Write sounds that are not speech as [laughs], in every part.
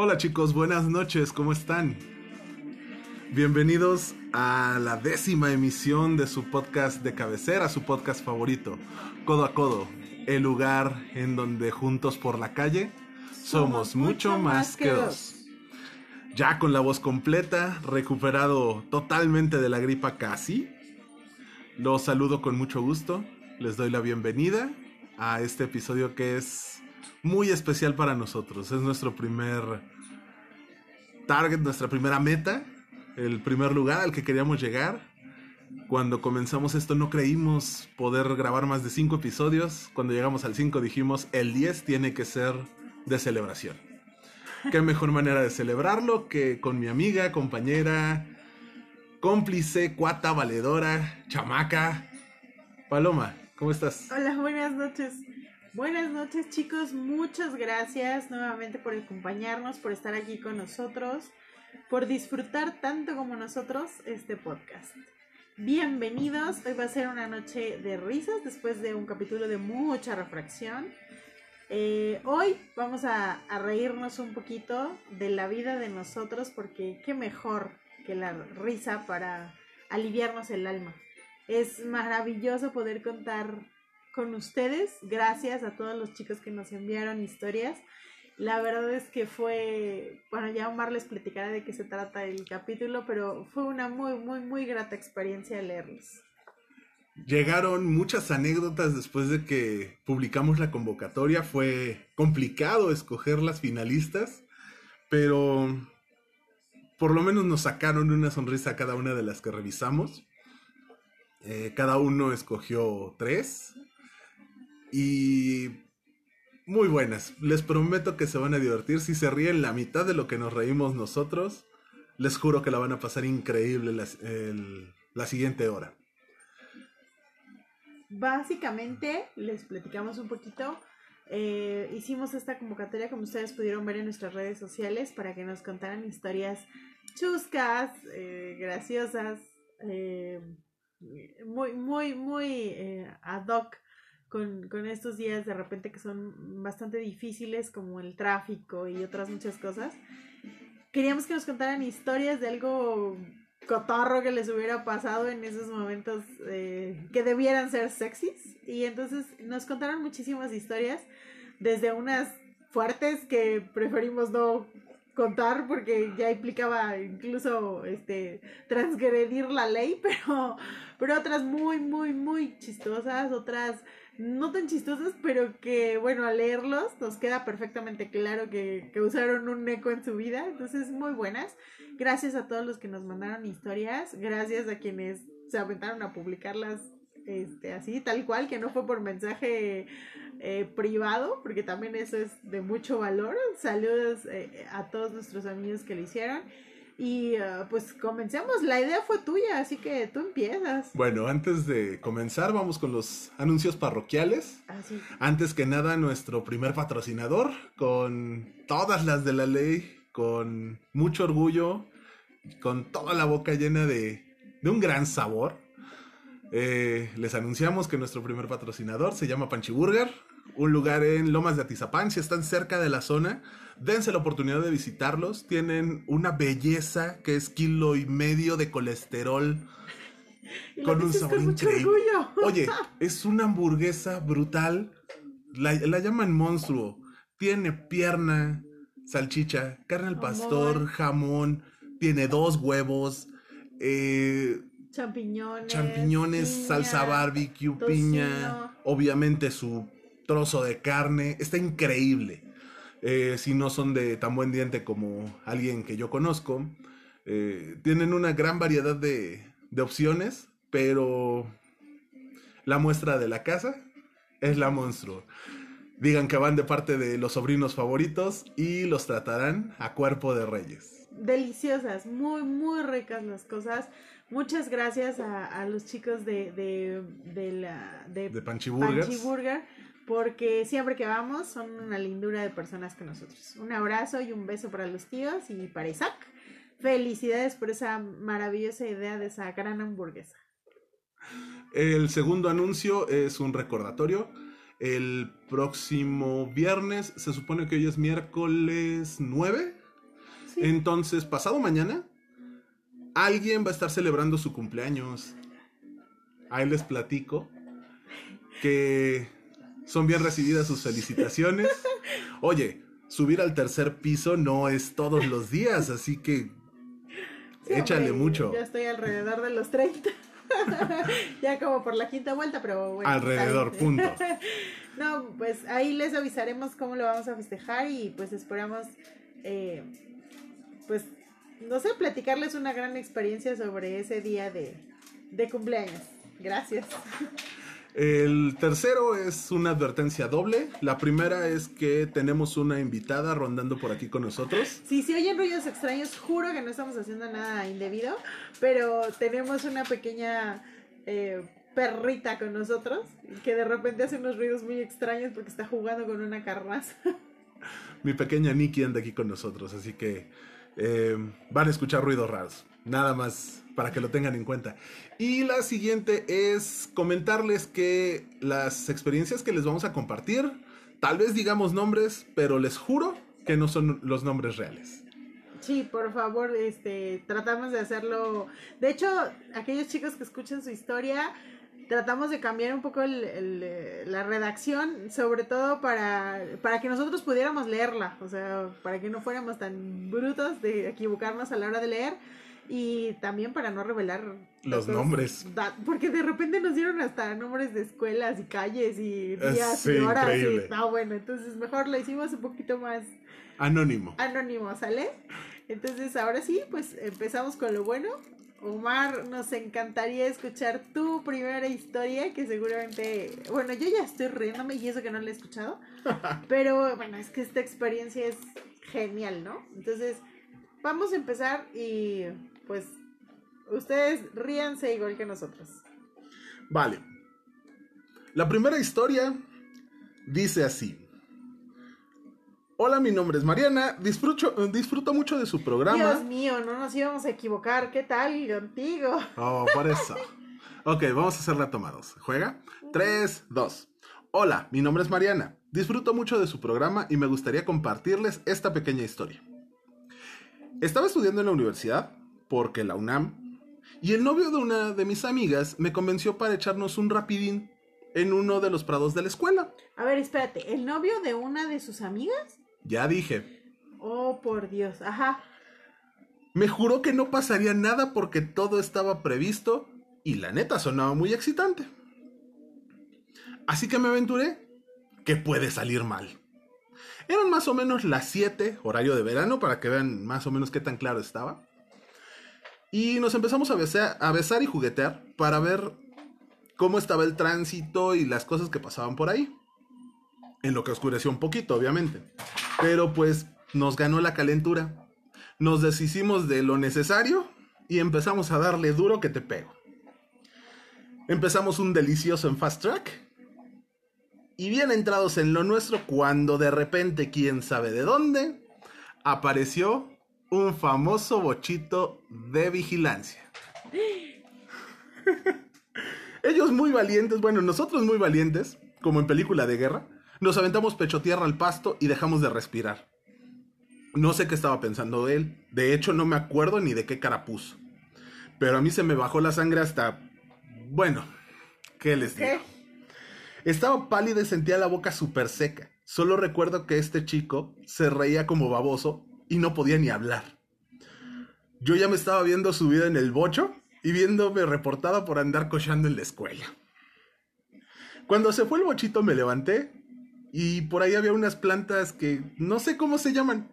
Hola chicos, buenas noches, ¿cómo están? Bienvenidos a la décima emisión de su podcast de cabecera, su podcast favorito, Codo a Codo, el lugar en donde juntos por la calle somos mucho más que dos. Ya con la voz completa, recuperado totalmente de la gripa casi, los saludo con mucho gusto, les doy la bienvenida a este episodio que es muy especial para nosotros. Es nuestro primer target, nuestra primera meta, el primer lugar al que queríamos llegar. Cuando comenzamos esto no creímos poder grabar más de 5 episodios. Cuando llegamos al 5 dijimos el 10 tiene que ser de celebración. Qué mejor manera de celebrarlo que con mi amiga, compañera, cómplice, cuata, valedora, chamaca, Paloma. ¿Cómo estás? Hola, buenas noches. Buenas noches chicos, muchas gracias nuevamente por acompañarnos, por estar aquí con nosotros, por disfrutar tanto como nosotros este podcast. Bienvenidos, hoy va a ser una noche de risas después de un capítulo de mucha refracción. Eh, hoy vamos a, a reírnos un poquito de la vida de nosotros porque qué mejor que la risa para aliviarnos el alma. Es maravilloso poder contar con ustedes. Gracias a todos los chicos que nos enviaron historias. La verdad es que fue, bueno, ya Omar les platicará de qué se trata el capítulo, pero fue una muy, muy, muy grata experiencia leerlos. Llegaron muchas anécdotas después de que publicamos la convocatoria. Fue complicado escoger las finalistas, pero por lo menos nos sacaron una sonrisa cada una de las que revisamos. Eh, cada uno escogió tres. Y muy buenas. Les prometo que se van a divertir. Si se ríen la mitad de lo que nos reímos nosotros, les juro que la van a pasar increíble la, la siguiente hora. Básicamente, les platicamos un poquito. Eh, hicimos esta convocatoria, como ustedes pudieron ver en nuestras redes sociales, para que nos contaran historias chuscas, eh, graciosas, eh, muy, muy, muy ad hoc con, con, estos días de repente que son bastante difíciles, como el tráfico y otras muchas cosas. Queríamos que nos contaran historias de algo cotorro que les hubiera pasado en esos momentos eh, que debieran ser sexys. Y entonces nos contaron muchísimas historias, desde unas fuertes que preferimos no contar porque ya implicaba incluso este transgredir la ley, [laughs] pero pero otras muy muy muy chistosas, otras no tan chistosas, pero que bueno, al leerlos nos queda perfectamente claro que, que usaron un eco en su vida, entonces muy buenas. Gracias a todos los que nos mandaron historias, gracias a quienes se aventaron a publicarlas este, así, tal cual, que no fue por mensaje eh, privado, porque también eso es de mucho valor. Saludos eh, a todos nuestros amigos que lo hicieron. Y uh, pues comencemos, la idea fue tuya, así que tú empiezas. Bueno, antes de comenzar, vamos con los anuncios parroquiales. Así. Antes que nada, nuestro primer patrocinador, con todas las de la ley, con mucho orgullo, con toda la boca llena de, de un gran sabor. Eh, les anunciamos que nuestro primer patrocinador se llama Panchiburger, un lugar en Lomas de Atizapán. Si están cerca de la zona, dense la oportunidad de visitarlos. Tienen una belleza que es kilo y medio de colesterol. Y con un sabor con increíble. [laughs] Oye, es una hamburguesa brutal. La, la, llaman monstruo. Tiene pierna, salchicha, carne al pastor, jamón. Tiene dos huevos. Eh, champiñones, champiñones piña, salsa barbecue, tocino. piña, obviamente su trozo de carne, está increíble. Eh, si no son de tan buen diente como alguien que yo conozco, eh, tienen una gran variedad de, de opciones, pero la muestra de la casa es la monstruo. Digan que van de parte de los sobrinos favoritos y los tratarán a cuerpo de reyes. Deliciosas, muy, muy ricas las cosas. Muchas gracias a, a los chicos de, de, de, la, de, de Panchiburger. Porque siempre que vamos son una lindura de personas con nosotros. Un abrazo y un beso para los tíos y para Isaac. Felicidades por esa maravillosa idea de esa gran hamburguesa. El segundo anuncio es un recordatorio. El próximo viernes, se supone que hoy es miércoles 9, Entonces, pasado mañana, alguien va a estar celebrando su cumpleaños. Ahí les platico que son bien recibidas sus felicitaciones. Oye, subir al tercer piso no es todos los días, así que Sí, échale hombre, mucho. Ya estoy alrededor de los 30. [laughs] ya como por la quinta vuelta, pero bueno. Alrededor, punto. [laughs] no, pues ahí les avisaremos cómo lo vamos a festejar y pues esperamos, eh, pues, no sé, platicarles una gran experiencia sobre ese día de, de cumpleaños. Gracias. [laughs] El tercero es una advertencia doble. La primera es que tenemos una invitada rondando por aquí con nosotros. Si se oyen ruidos extraños, juro que no estamos haciendo nada indebido, pero tenemos una pequeña eh, perrita con nosotros que de repente hace unos ruidos muy extraños porque está jugando con una carnaza. [laughs] Mi pequeña Nikki anda aquí con nosotros, así que eh, van a escuchar ruidos raros. Nada más para que lo tengan en cuenta. Y la siguiente es comentarles que las experiencias que les vamos a compartir, tal vez digamos nombres, pero les juro que no son los nombres reales. Sí, por favor, este, tratamos de hacerlo. De hecho, aquellos chicos que escuchan su historia, tratamos de cambiar un poco el- el, eh, la redacción, sobre todo para, para que nosotros pudiéramos leerla, o sea, para que no fuéramos tan brutos de equivocarnos a la hora de leer y también para no revelar Los datos- nombres. da- porque de repente nos dieron hasta nombres de escuelas y calles y Eh, días sí, y horas. increíble. Y, no, bueno, entonces mejor lo hicimos un poquito más Anónimo. anónimo, ¿sale? Entonces, ahora sí, pues empezamos con lo bueno. Omar, nos encantaría escuchar tu primera historia, que seguramente, bueno, yo ya estoy riéndome y eso que no la he escuchado, [laughs] pero bueno, es que esta experiencia es genial, ¿no? Entonces, vamos a empezar y pues ustedes ríanse igual que nosotros. Vale. La primera historia dice así. Hola, mi nombre es Mariana. Disfruto, disfruto mucho de su programa. Dios mío, no nos íbamos a equivocar, ¿qué tal contigo? Oh, por eso. Ok, vamos a hacerla tomados. ¿Juega? 3, 2. Hola, mi nombre es Mariana. Disfruto mucho de su programa y me gustaría compartirles esta pequeña historia. Estaba estudiando en la universidad, porque la UNAM, y el novio de una de mis amigas me convenció para echarnos un rapidín en uno de los prados de la escuela. A ver, espérate, ¿el novio de una de sus amigas? Ya dije, Oh, por Dios, ajá. me juró que no pasaría nada porque todo estaba previsto y la neta sonaba muy excitante. Así que me aventuré. que puede salir mal? Eran más o menos las 7, horario de verano, para que vean más o menos qué tan claro estaba. Y nos empezamos a besar, a besar y juguetear para ver cómo estaba el tránsito y las cosas que pasaban por ahí. En lo que oscureció un poquito, obviamente. Pero pues nos ganó la calentura. Nos deshicimos de lo necesario y empezamos a darle duro que te pego. Empezamos un delicioso en fast track. Y bien entrados en lo nuestro, cuando de repente, quién sabe de dónde, apareció un famoso bochito de vigilancia. Ellos muy valientes, bueno, nosotros muy valientes, como en película de guerra, nos aventamos pecho tierra al pasto y dejamos de respirar. No sé qué estaba pensando él, de hecho no me acuerdo ni de qué cara puso. Pero a mí se me bajó la sangre hasta... Bueno, ¿qué les digo? ¿Qué? Estaba pálida y sentía la boca súper seca. Solo recuerdo que este chico se reía como baboso y no podía ni hablar. Yo ya me estaba viendo subida en el bocho y viéndome reportada por andar cochando en la escuela. Cuando se fue el bochito me levanté y por ahí había unas plantas que no sé cómo se llaman,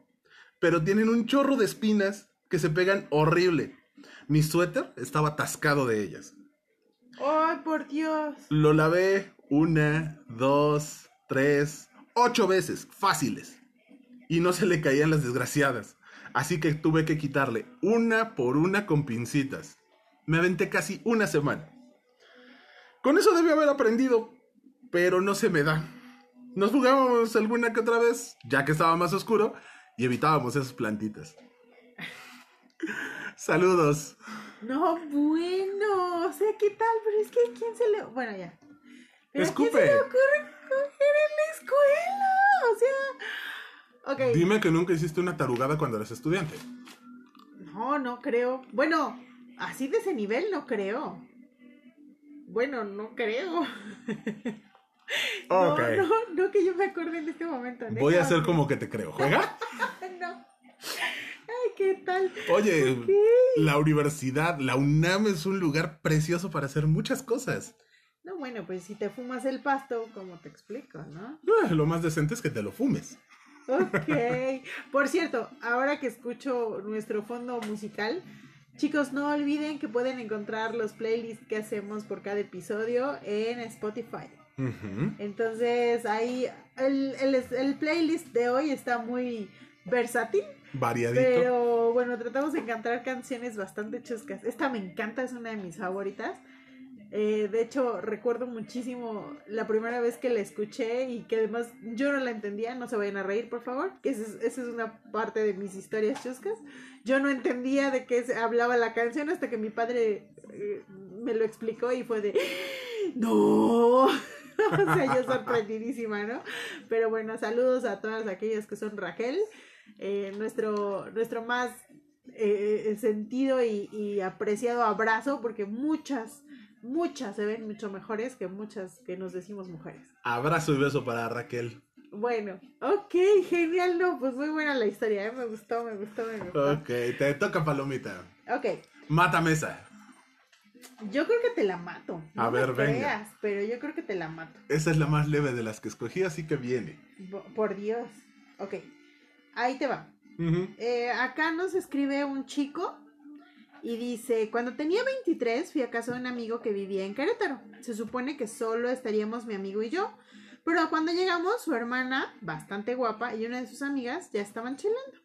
pero tienen un chorro de espinas que se pegan horrible. Mi suéter estaba atascado de ellas. ¡Ay, por Dios! Lo lavé una, dos, tres, ocho veces, fáciles. Y no se le caían las desgraciadas. Así que tuve que quitarle una por una con pincitas. Me aventé casi una semana. Con eso debí haber aprendido, pero no se me da. Nos jugábamos alguna que otra vez, ya que estaba más oscuro, y evitábamos esas plantitas. [laughs] Saludos. No, bueno, o sea, ¿qué tal? Pero es que ¿a quién se le... Bueno, ya. ¿Pero ¿a quién Escupe. se le ocurre coger en la escuela? O sea... Dime que nunca hiciste una tarugada cuando eras estudiante. No, no creo. Bueno, así de ese nivel no creo. Bueno, no creo. [laughs] No, no, no que yo me acuerde en este momento. Voy a hacer como que te creo. ¿Juega? [laughs] no. Ay, ¿qué tal? Oye, la universidad, la UNAM es un lugar precioso para hacer muchas cosas. No, bueno, pues si te fumas el pasto, como te explico, ¿no? Ah, Lo más decente es que te lo fumes. Ok. Por cierto, ahora que escucho nuestro fondo musical, chicos, no olviden que pueden encontrar los playlists que hacemos por cada episodio en Spotify. Entonces, ahí el, el, el playlist de hoy está muy versátil, Variadito. pero bueno, tratamos de encontrar canciones bastante chuscas. Esta me encanta, es una de mis favoritas. Eh, de hecho, recuerdo muchísimo la primera vez que la escuché y que además yo no la entendía, no se vayan a reír, por favor, que esa es, esa es una parte de mis historias chuscas. Yo no entendía de qué se hablaba la canción hasta que mi padre eh, me lo explicó y fue de, no, [laughs] o sea, yo sorprendidísima, ¿no? Pero bueno, saludos a todas aquellas que son Raquel, eh, nuestro, nuestro más sentido y apreciado abrazo, porque muchas, muchas se ven mucho mejores que muchas que nos decimos mujeres. Abrazo y beso para Raquel. Bueno, ok, genial, no, pues muy buena la historia, ¿eh? me gustó, me gustó, me gustó. Ok, te toca palomita. Ok, Mata mesa. yo creo que te la mato. No A ver, venga. creas, pero yo creo que te la mato. Esa es la más leve de las que escogí, así que viene. Por Dios. Ok, ahí te va. Eh, acá nos escribe un chico y dice, cuando tenía 23 fui a casa de un amigo que vivía en Querétaro. Se supone que solo estaríamos mi amigo y yo. Pero cuando llegamos, su hermana, bastante guapa, y una de sus amigas ya estaban chilando.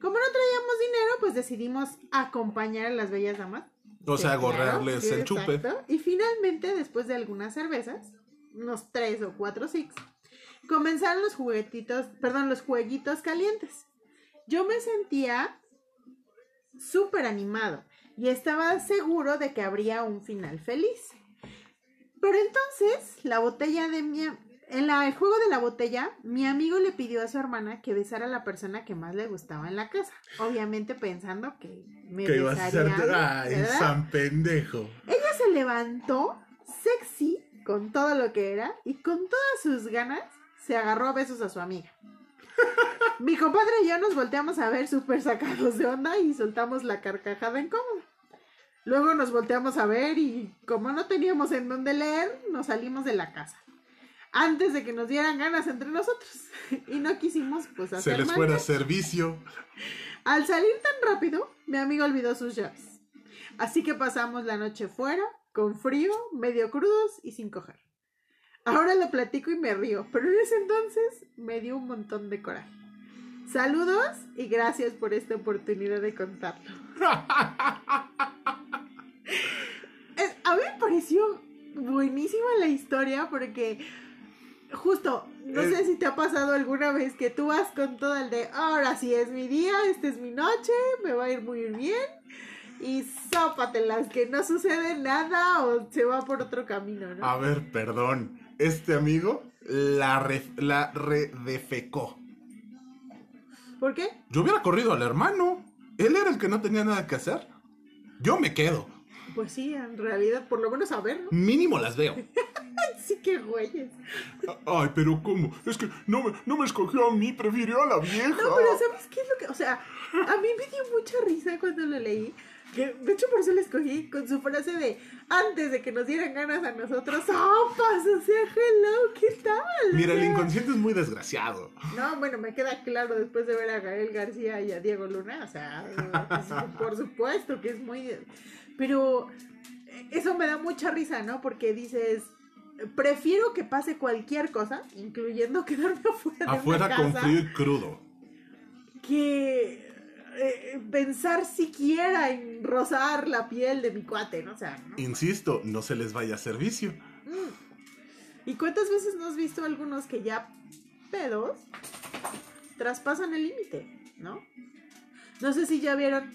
Como no traíamos dinero, pues decidimos acompañar a las bellas damas. O sea, claro, gorrearles sí, el chupe. exacto. Y finalmente, después de algunas cervezas, unos tres o cuatro six, comenzaron los juguetitos, perdón, los jueguitos calientes. Yo me sentía súper animado y estaba seguro de que habría un final feliz. Pero entonces, la botella de mi... En la, el juego de la botella, mi amigo le pidió a su hermana que besara a la persona que más le gustaba en la casa. Obviamente pensando que me Que ibas a ser. besaría, Ay, ¿verdad? San pendejo. Ella se levantó sexy con todo lo que era y con todas sus ganas se agarró a besos a su amiga. Mi compadre y yo nos volteamos a ver súper sacados de onda y soltamos la carcajada incómoda. Luego nos volteamos a ver y como no teníamos en dónde leer, nos salimos de la casa. Antes de que nos dieran ganas entre nosotros. [laughs] Y no quisimos pues hacer Se les fuera servicio. [laughs] Al salir tan rápido, mi amigo olvidó sus llaves. Así que pasamos la noche fuera, con frío, medio crudos y sin coger. Ahora lo platico y me río, pero en ese entonces me dio un montón de coraje. Saludos y gracias por esta oportunidad de contarlo. [laughs] Es- a mí me pareció buenísima la historia porque justo, no Eh. sé si te ha pasado alguna vez que tú vas con todo el de ahora sí es mi día, esta es mi noche, me va a ir muy bien y zópatelas, que no sucede nada o se va por otro camino, ¿no? A ver, perdón. Este amigo la, ref- la redefecó. ¿Por qué? Yo hubiera corrido al hermano. Él era el que no tenía nada que hacer. Yo me quedo. Pues sí, en realidad, por lo menos a ver, ¿no? Mínimo las veo. [laughs] Sí, que güeyes. Ay, pero ¿cómo? Es que no me, no me escogió a mí, prefirió a la vieja. No, pero ¿sabes qué es lo que...? O sea, a mí me dio mucha risa cuando lo leí. Que, de hecho, por eso lo escogí con su frase de antes de que nos dieran ganas a nosotros, ¡sopas! O sea, hello, ¿qué tal? Mira, el inconsciente es muy desgraciado. No, bueno, me queda claro después de ver a Gael García y a Diego Luna, o sea, [laughs] por supuesto que es muy... Pero eso me da mucha risa, ¿no? Porque dices, prefiero que pase cualquier cosa, incluyendo quedarme [laughs] afuera de Afuera con casa, frío y crudo. que eh, pensar siquiera en rozar la piel de mi cuate, ¿no? O sea, ¿no? Insisto, no se les vaya a servicio. Mm. ¿Y cuántas veces no has visto algunos que ya pedos traspasan el límite, ¿no? No sé si ya vieron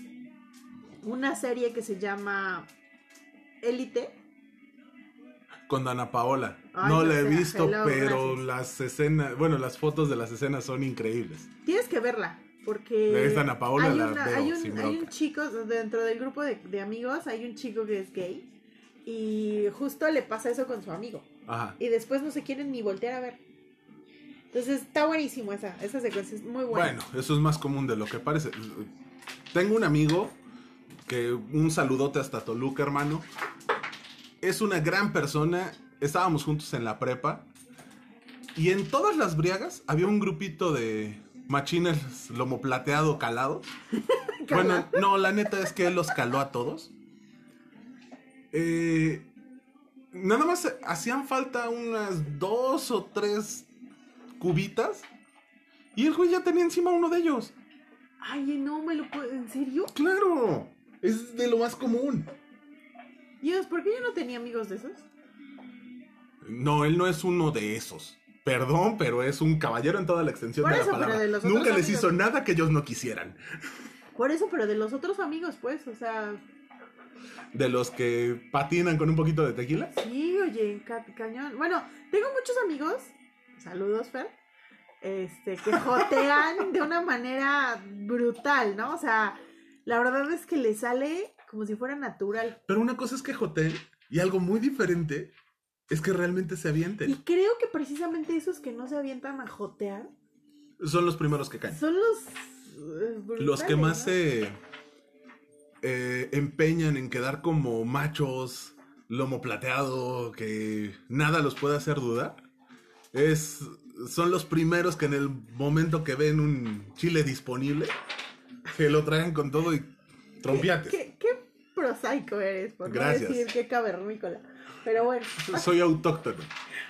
una serie que se llama Élite. Con Dana Paola. Ay, no no la he visto, hello, pero gracias. las escenas, bueno, las fotos de las escenas son increíbles. Tienes que verla. Porque Es Ana Paola, hay, la una- veo hay un, hay un chico, dentro del grupo de, de amigos, hay un chico que es gay. Y justo le pasa eso con su amigo. Ajá. Y después no se quieren ni voltear a ver. Entonces está buenísimo esa, esa secuencia, es muy buena. Bueno, eso es más común de lo que parece. Tengo un amigo que un saludote hasta Toluca, hermano. Es una gran persona. Estábamos juntos en la prepa. Y en todas las briagas había un grupito de machines lomo plateado [laughs] calado. Bueno, no, la neta es que él los caló a todos. Eh, nada más hacían falta unas dos o tres cubitas. Y el güey ya tenía encima uno de ellos. Ay, no me lo puedo. ¿En serio? Claro, es de lo más común. Dios, ¿por qué yo no tenía amigos de esos? No, él no es uno de esos. Perdón, pero es un caballero en toda la extensión Por de eso, la pero palabra. de los otros Nunca les hizo nada que ellos no quisieran. Por eso, pero de los otros amigos, pues, o sea, De los que patinan con un poquito de tequila. sí, oye, ca- cañón. Bueno, tengo muchos amigos, saludos, Fer, este, que jotean [laughs] de una manera brutal, ¿no? O sea, la verdad es que le sale como si fuera natural. Pero una cosa es que joteen y algo muy diferente es que realmente se Y avienten. creo que precisamente esos que no se avientan a jotear Son los primeros que caen. son los... eh, Los que más ¿no? se eh, empeñan en quedar como machos, lomo plateado, que nada los puede hacer dudar. Es, son los primeros que en el momento que ven un chile disponible, se lo traen con todo y trompiates. ¿Qué, qué prosaico eres, por Gracias. no decir qué cavernícola. Pero bueno, [laughs] Soy autóctono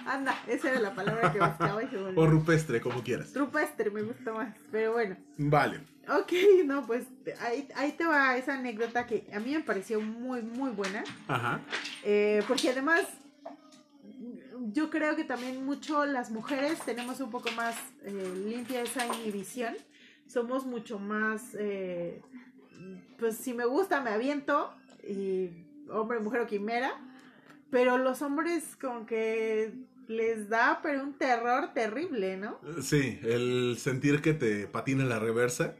anda, esa era la palabra que buscaba y se volvió. o rupestre, como quieras. Rupestre me gusta más, pero bueno. Vale. Ok, no, pues ahí, ahí te va esa anécdota que a mí me pareció muy, muy buena. Ajá. Eh, porque además, yo creo que también mucho las mujeres tenemos un poco más eh, limpia esa inhibición. Somos mucho más, eh, pues si me gusta me aviento, y hombre, mujer o quimera. Pero los hombres como que les da pero un terror terrible, ¿no? Sí, el sentir que te patina la reversa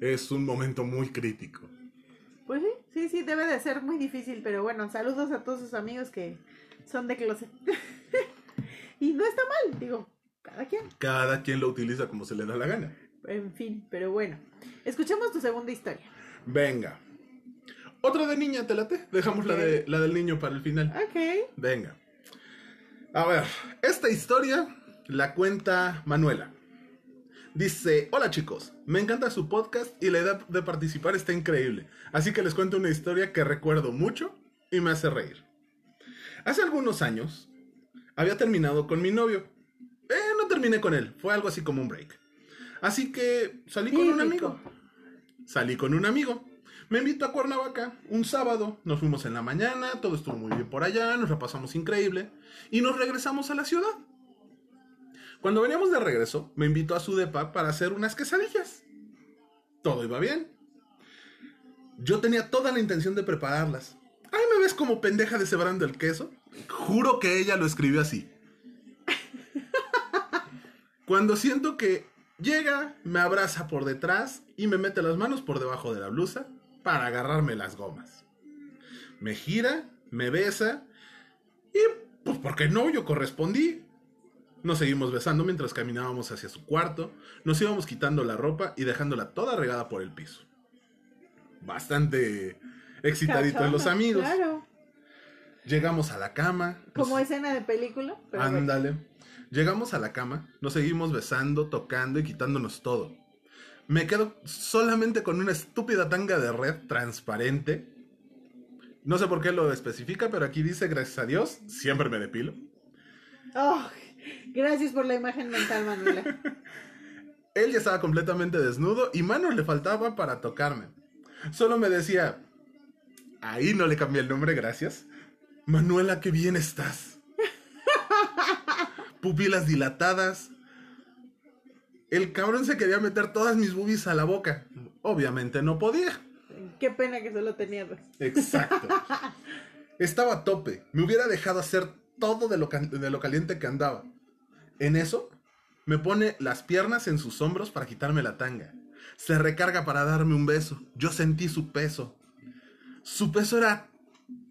es un momento muy crítico. Pues sí, sí, sí, debe de ser muy difícil, pero bueno, saludos a todos sus amigos que son de closet. [laughs] y no está mal, digo, cada quien. Cada quien lo utiliza como se le da la gana. En fin, pero bueno. Escuchemos tu segunda historia. Venga. Otra de niña, te late. Dejamos la, de, la del niño para el final. Ok. Venga. A ver, esta historia la cuenta Manuela. Dice, hola chicos, me encanta su podcast y la idea de participar está increíble. Así que les cuento una historia que recuerdo mucho y me hace reír. Hace algunos años había terminado con mi novio. Eh, no terminé con él, fue algo así como un break. Así que salí con un amigo. Salí con un amigo. Me invitó a Cuernavaca un sábado. Nos fuimos en la mañana, todo estuvo muy bien por allá, nos la pasamos increíble y nos regresamos a la ciudad. Cuando veníamos de regreso, me invitó a su depa para hacer unas quesadillas. Todo iba bien. Yo tenía toda la intención de prepararlas. Ay, me ves como pendeja deshebrando el queso. Juro que ella lo escribió así. [laughs] Cuando siento que llega, me abraza por detrás y me mete las manos por debajo de la blusa para agarrarme las gomas. Me gira, me besa y pues porque no, yo correspondí. Nos seguimos besando mientras caminábamos hacia su cuarto, nos íbamos quitando la ropa y dejándola toda regada por el piso. Bastante excitadito en los amigos. Claro. Llegamos a la cama. nos- Como escena de película. Bueno. Ándale. Llegamos a la cama, nos seguimos besando, tocando y quitándonos todo. Me quedo solamente con una estúpida tanga de red transparente. No sé por qué lo especifica, pero aquí dice, gracias a Dios, siempre me depilo. Oh, gracias por la imagen mental, Manuela. [laughs] Él ya estaba completamente desnudo y manos le faltaba para tocarme. Solo me decía, ahí no le cambié el nombre, gracias. Manuela, qué bien estás. [laughs] Pupilas dilatadas. El cabrón se quería meter todas mis boobies a la boca. Obviamente no podía. Qué pena que solo tenía dos. Exacto. [laughs] Estaba a tope. Me hubiera dejado hacer todo de lo, de lo caliente que andaba. En eso, me pone las piernas en sus hombros para quitarme la tanga. Se recarga para darme un beso. Yo sentí su peso. Su peso era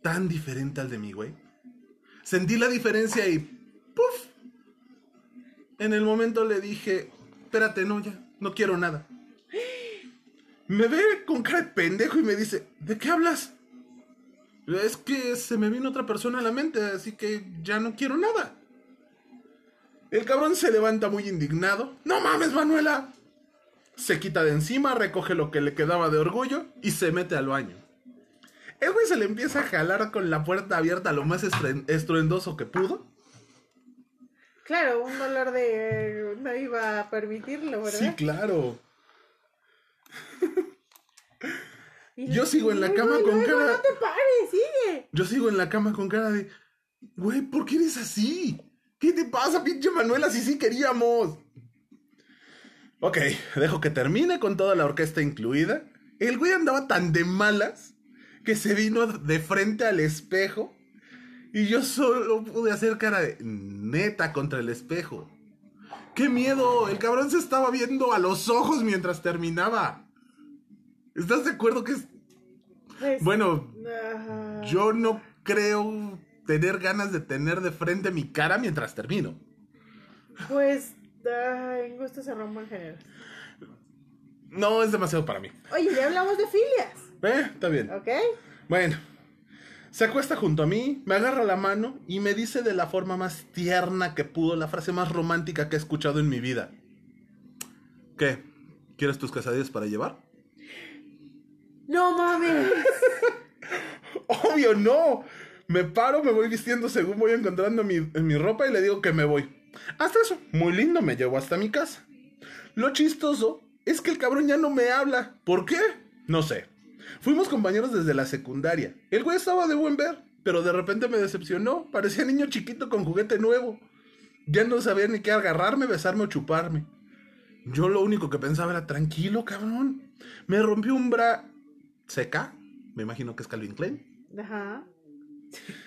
tan diferente al de mi güey. Sentí la diferencia y ¡puf! En el momento le dije, espérate, no, ya, no quiero nada. Me ve con cara de pendejo y me dice, ¿de qué hablas? Es que se me vino otra persona a la mente, así que ya no quiero nada. El cabrón se levanta muy indignado. ¡No mames, Manuela! Se quita de encima, recoge lo que le quedaba de orgullo y se mete al baño. El güey se le empieza a jalar con la puerta abierta lo más estruendoso que pudo. Claro, un dolor de... no iba a permitirlo, ¿verdad? Sí, claro. [laughs] Yo sigo en la cama con luego, cara- No te pares, sigue. Yo sigo en la cama con cara de, güey, ¿por qué eres así? ¿Qué te pasa, pinche Manuela, si sí queríamos? Ok, dejo que termine con toda la orquesta incluida. El güey andaba tan de malas que se vino de frente al espejo y yo solo pude hacer cara de neta contra el espejo. ¡Qué miedo! El cabrón se estaba viendo a los ojos mientras terminaba. ¿Estás de acuerdo que es... Pues, Bueno, yo no creo tener ganas de tener de frente mi cara mientras termino. Pues, ay, en gusto se rompe en general. No es demasiado para mí. Oye, ya hablamos de filias, Eh, está bien. ¿ok? Bueno, se acuesta junto a mí, me agarra la mano y me dice de la forma más tierna que pudo la frase más romántica que he escuchado en mi vida. ¿Qué? ¿Quieres tus quesadillas para llevar? No mames. [laughs] Obvio, no. Me paro, me voy vistiendo según voy encontrando mi, en mi ropa y le digo que me voy. Hasta eso, muy lindo, me llevo hasta mi casa. Lo chistoso es que el cabrón ya no me habla. ¿Por qué? No sé. Fuimos compañeros desde la secundaria. El güey estaba de buen ver, pero de repente me decepcionó. Parecía niño chiquito con juguete nuevo. Ya no sabía ni qué agarrarme, besarme o chuparme. Yo lo único que pensaba era, tranquilo, cabrón. Me rompió un bra... ¿Seca? Me imagino que es Calvin Klein. Ajá.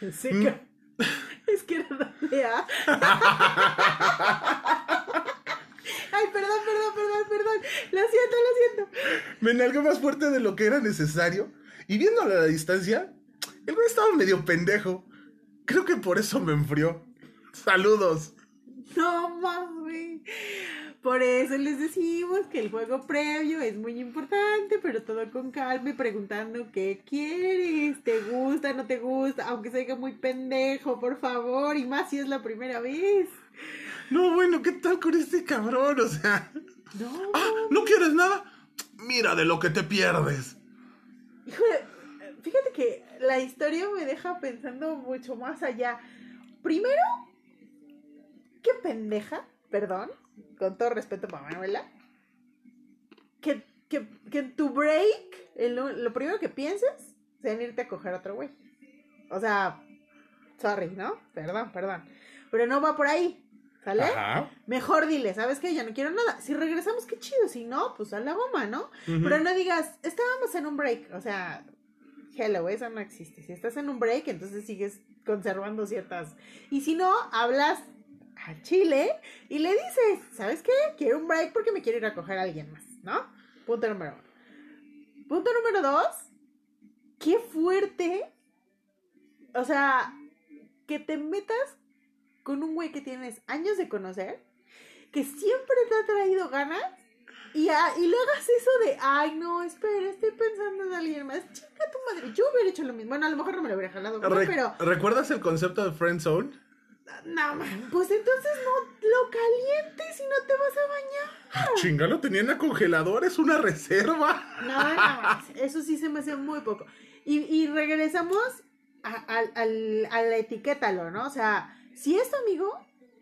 Mm. [laughs] Seca. Es que era doble A. [laughs] Ay, perdón, perdón, perdón, perdón. Lo siento, lo siento. Me nalgó más fuerte de lo que era necesario. Y viéndolo a la distancia, el güey estaba medio pendejo. Creo que por eso me enfrió. Saludos. No mames. Por eso les decimos que el juego previo es muy importante, pero todo con calma y preguntando qué quieres, te gusta, no te gusta, aunque se diga muy pendejo, por favor, y más si es la primera vez. No, bueno, ¿qué tal con este cabrón? O sea... No, Ah, ¿no quieres nada? Mira de lo que te pierdes. Híjole, fíjate que la historia me deja pensando mucho más allá. Primero, qué pendeja, perdón, con todo respeto para Manuela, que, que, que en tu break, lo primero que pienses sea en irte a coger a otro güey. O sea, sorry, ¿no? Perdón, perdón. Pero no va por ahí, ¿sale? Ajá. Mejor dile, ¿sabes qué? Ya no quiero nada. Si regresamos, qué chido. Si no, pues a la goma, ¿no? Pero no digas, estábamos en un break. O sea, hello, eso no existe. Si estás en un break, entonces sigues conservando ciertas. Y si no, hablas a Chile y le dices, ¿sabes qué? Quiero un break porque me quiero ir a coger a alguien más, ¿no? Punto número uno. Punto número dos, qué fuerte. O sea, que te metas con un güey que tienes años de conocer, que siempre te ha traído ganas y, a- y le hagas eso de, ay, no, espera, estoy pensando en alguien más. Chinga tu madre. Yo hubiera hecho lo mismo. Bueno, a lo mejor no me lo hubiera jalado, pero, ¿Recuerdas el concepto de friend zone? no, man, pues entonces no lo calientes y no te vas a bañar. Chinga, lo tenía en la congeladora, es una reserva. No, no, eso sí se me hace muy poco. Y, y regresamos a, al- al- a la etiquétalo, ¿no? O sea, si es tu amigo,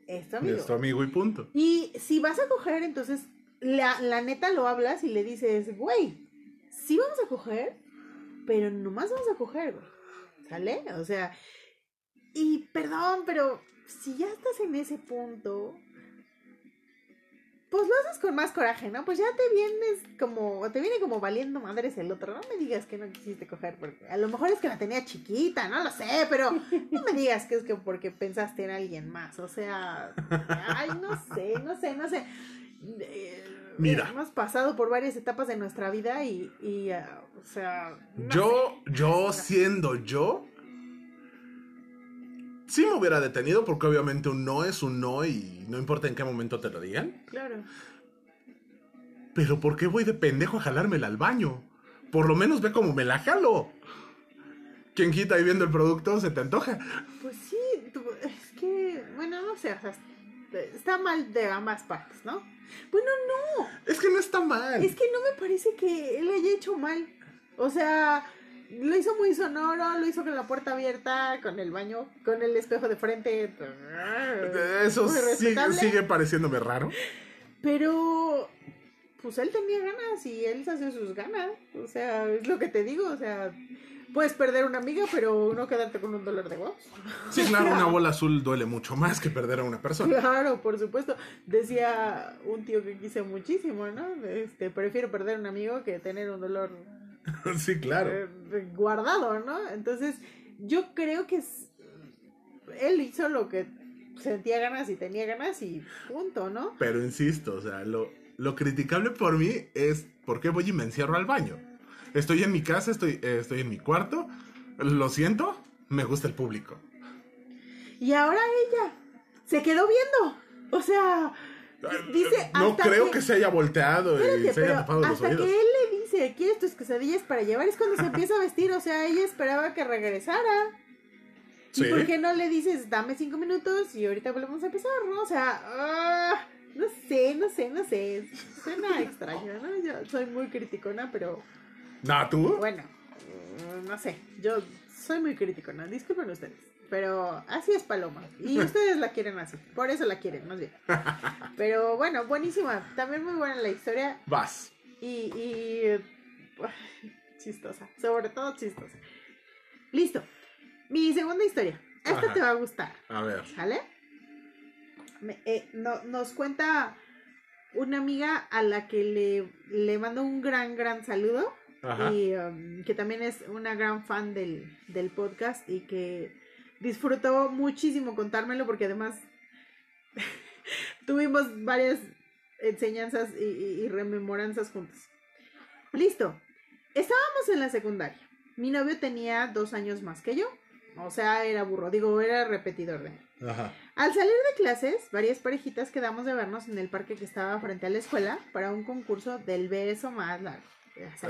es tu amigo. Es tu amigo y punto. Y si vas a coger, entonces la, la neta lo hablas y le dices, güey, sí vamos a coger, pero nomás vamos a coger, güey. ¿Sale? O sea, y perdón, pero si ya estás en ese punto, pues lo haces con más coraje, ¿no? Pues ya te vienes como, te viene como valiendo madres el otro. No me digas que no quisiste coger, porque a lo mejor es que la tenía chiquita, no lo sé, pero no me digas que es que porque pensaste en alguien más. O sea, ay, no sé, no sé, no sé. Eh, Mira. hemos pasado por varias etapas de nuestra vida y, y ah, o sea, no Yo, sé. yo siendo yo, sí me hubiera detenido porque obviamente un no es un no y no importa en qué momento te lo digan. Claro. Pero ¿por qué voy de pendejo a jalármela al baño? Por lo menos ve cómo me la jalo. Quien quita ahí viendo el producto se te antoja. Pues sí, tú- es que, bueno, no sé, o sea, está mal de ambas partes, ¿no? Bueno, no, Es que no está mal. es que no me parece que él haya hecho mal. O sea, lo hizo muy sonoro, lo hizo con la puerta abierta, con el baño, con el espejo de frente. Eso sigue pareciéndome raro. Pero, pues él tenía ganas y él se hace sus ganas. O sea, es lo que te digo. O sea, puedes perder una amiga, pero no quedarte con un dolor de huevos. Sí, claro, una bola azul duele mucho más que perder a una persona. Claro, por supuesto. Decía un tío que quise muchísimo, ¿no? Este, prefiero perder un amigo que tener un dolor [laughs] Sí, claro. eh, guardado, ¿no? Entonces, yo creo que es- él hizo lo que sentía ganas y tenía ganas y punto, ¿no? Pero insisto, o sea, lo, lo criticable por mí es por qué voy y me encierro al baño. Estoy en mi casa, estoy, eh, estoy en mi cuarto, lo siento, me gusta el público. Y ahora ella se quedó viendo. O sea, dice no hasta creo que- que, se haya volteado y se haya tapado los oídos. que él dice, ¿quieres tus quesadillas para llevar? Es cuando se empieza a vestir, o sea, ella esperaba que regresara. Sí. ¿Y por qué no le dices, dame cinco minutos y ahorita volvemos a empezar, no? O sea, ah, no sé, no sé, no sé. Suena [laughs] extraño, ¿no? Yo soy muy criticona, pero ¿No, tú? bueno, mm, no sé. Yo soy muy criticona, disculpen ustedes. Pero así es Paloma. Y [laughs] ustedes la quieren así. Por eso la quieren, más bien. [laughs] Pero bueno, buenísima. También muy buena la historia. Vas. Y, y chistosa, sobre todo chistosa. Listo. Mi segunda historia. Esta Ajá. te va a gustar, A ver. ¿sale? Me- eh, no- nos cuenta una amiga a la que le, le mando un gran, gran saludo. Ajá. Y um, que también es una gran fan del, del podcast y que disfrutó muchísimo contármelo porque además [laughs] tuvimos varias enseñanzas y, y- y rememoranzas juntos. Listo. Estábamos en la secundaria. Mi novio tenía dos años más que yo. O sea, era burro. Digo, era repetidor de mí. Ajá. Al salir de clases, varias parejitas quedamos de vernos en el parque que estaba frente a la escuela para un concurso del beso más largo.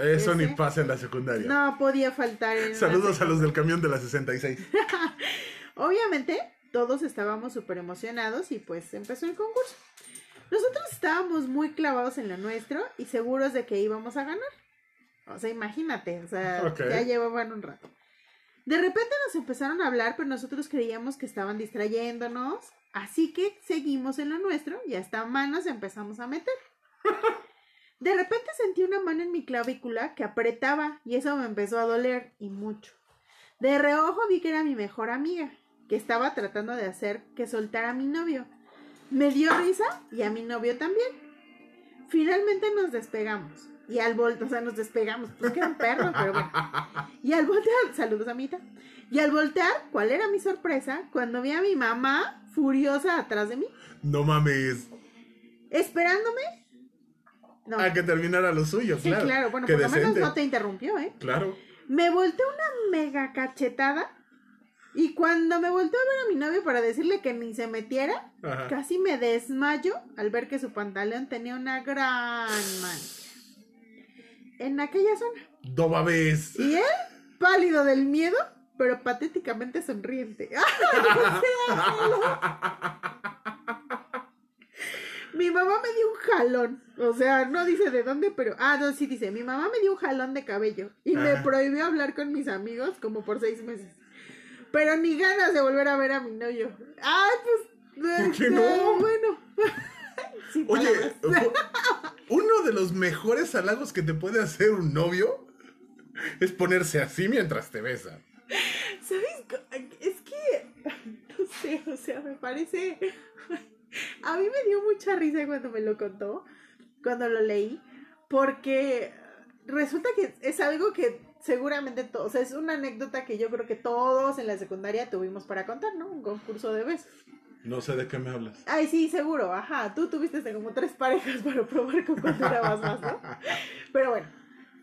Eso ni pasa en la secundaria. No podía faltar en Saludos a los del camión de la 66. [laughs] Obviamente, todos estábamos súper emocionados y pues empezó el concurso. Nosotros estábamos muy clavados en lo nuestro y seguros de que íbamos a ganar. O sea, imagínate, o sea, ya llevaban un rato. De repente nos empezaron a hablar, pero nosotros creíamos que estaban distrayéndonos. Así que seguimos en lo nuestro y hasta manos empezamos a meter. De repente sentí una mano en mi clavícula que apretaba y eso me empezó a doler y mucho. De reojo vi que era mi mejor amiga, que estaba tratando de hacer que soltara a mi novio. Me dio risa y a mi novio también. Finalmente nos despegamos. Y al voltear, o sea, nos despegamos, pues que era un perro, pero bueno. Y al voltear, saludos amita. Y al voltear, ¿cuál era mi sorpresa? Cuando vi a mi mamá furiosa atrás de mí, No mames. esperándome. No, A que terminara lo suyo, sí, claro. claro, bueno, Qué por lo menos no te interrumpió, ¿eh? Claro. Me volteó una mega cachetada. Y cuando me volteó a ver a mi novio para decirle que ni se metiera, Ajá. casi me desmayo al ver que su pantalón tenía una gran mancha. En aquella zona. No mames. Y él, pálido del miedo, pero patéticamente sonriente. [laughs] Mi mamá me dio un jalón. O sea, no dice de dónde, pero. Ah, no, sí dice. Mi mamá me dio un jalón de cabello. Y me prohibió hablar con mis amigos como por seis meses. Pero ni ganas de volver a ver a mi novio. Ay, pues. ¿Por qué no? Bueno. [laughs] Sin Oye, [laughs] uno de los mejores halagos que te puede hacer un novio es ponerse así mientras te besa. ¿Sabes? Es que, [laughs] no sé, o sea, me parece... A mí me dio mucha risa cuando me lo contó, cuando lo leí, porque resulta que es algo que seguramente todos, o sea, es una anécdota que yo creo que todos en la secundaria tuvimos para contar, ¿no? Un concurso de besos. No sé de qué me hablas. Ay, sí, seguro, ajá. Tú tuviste como tres parejas [laughs] para probar con cuánto durabas más, ¿no? Pero bueno,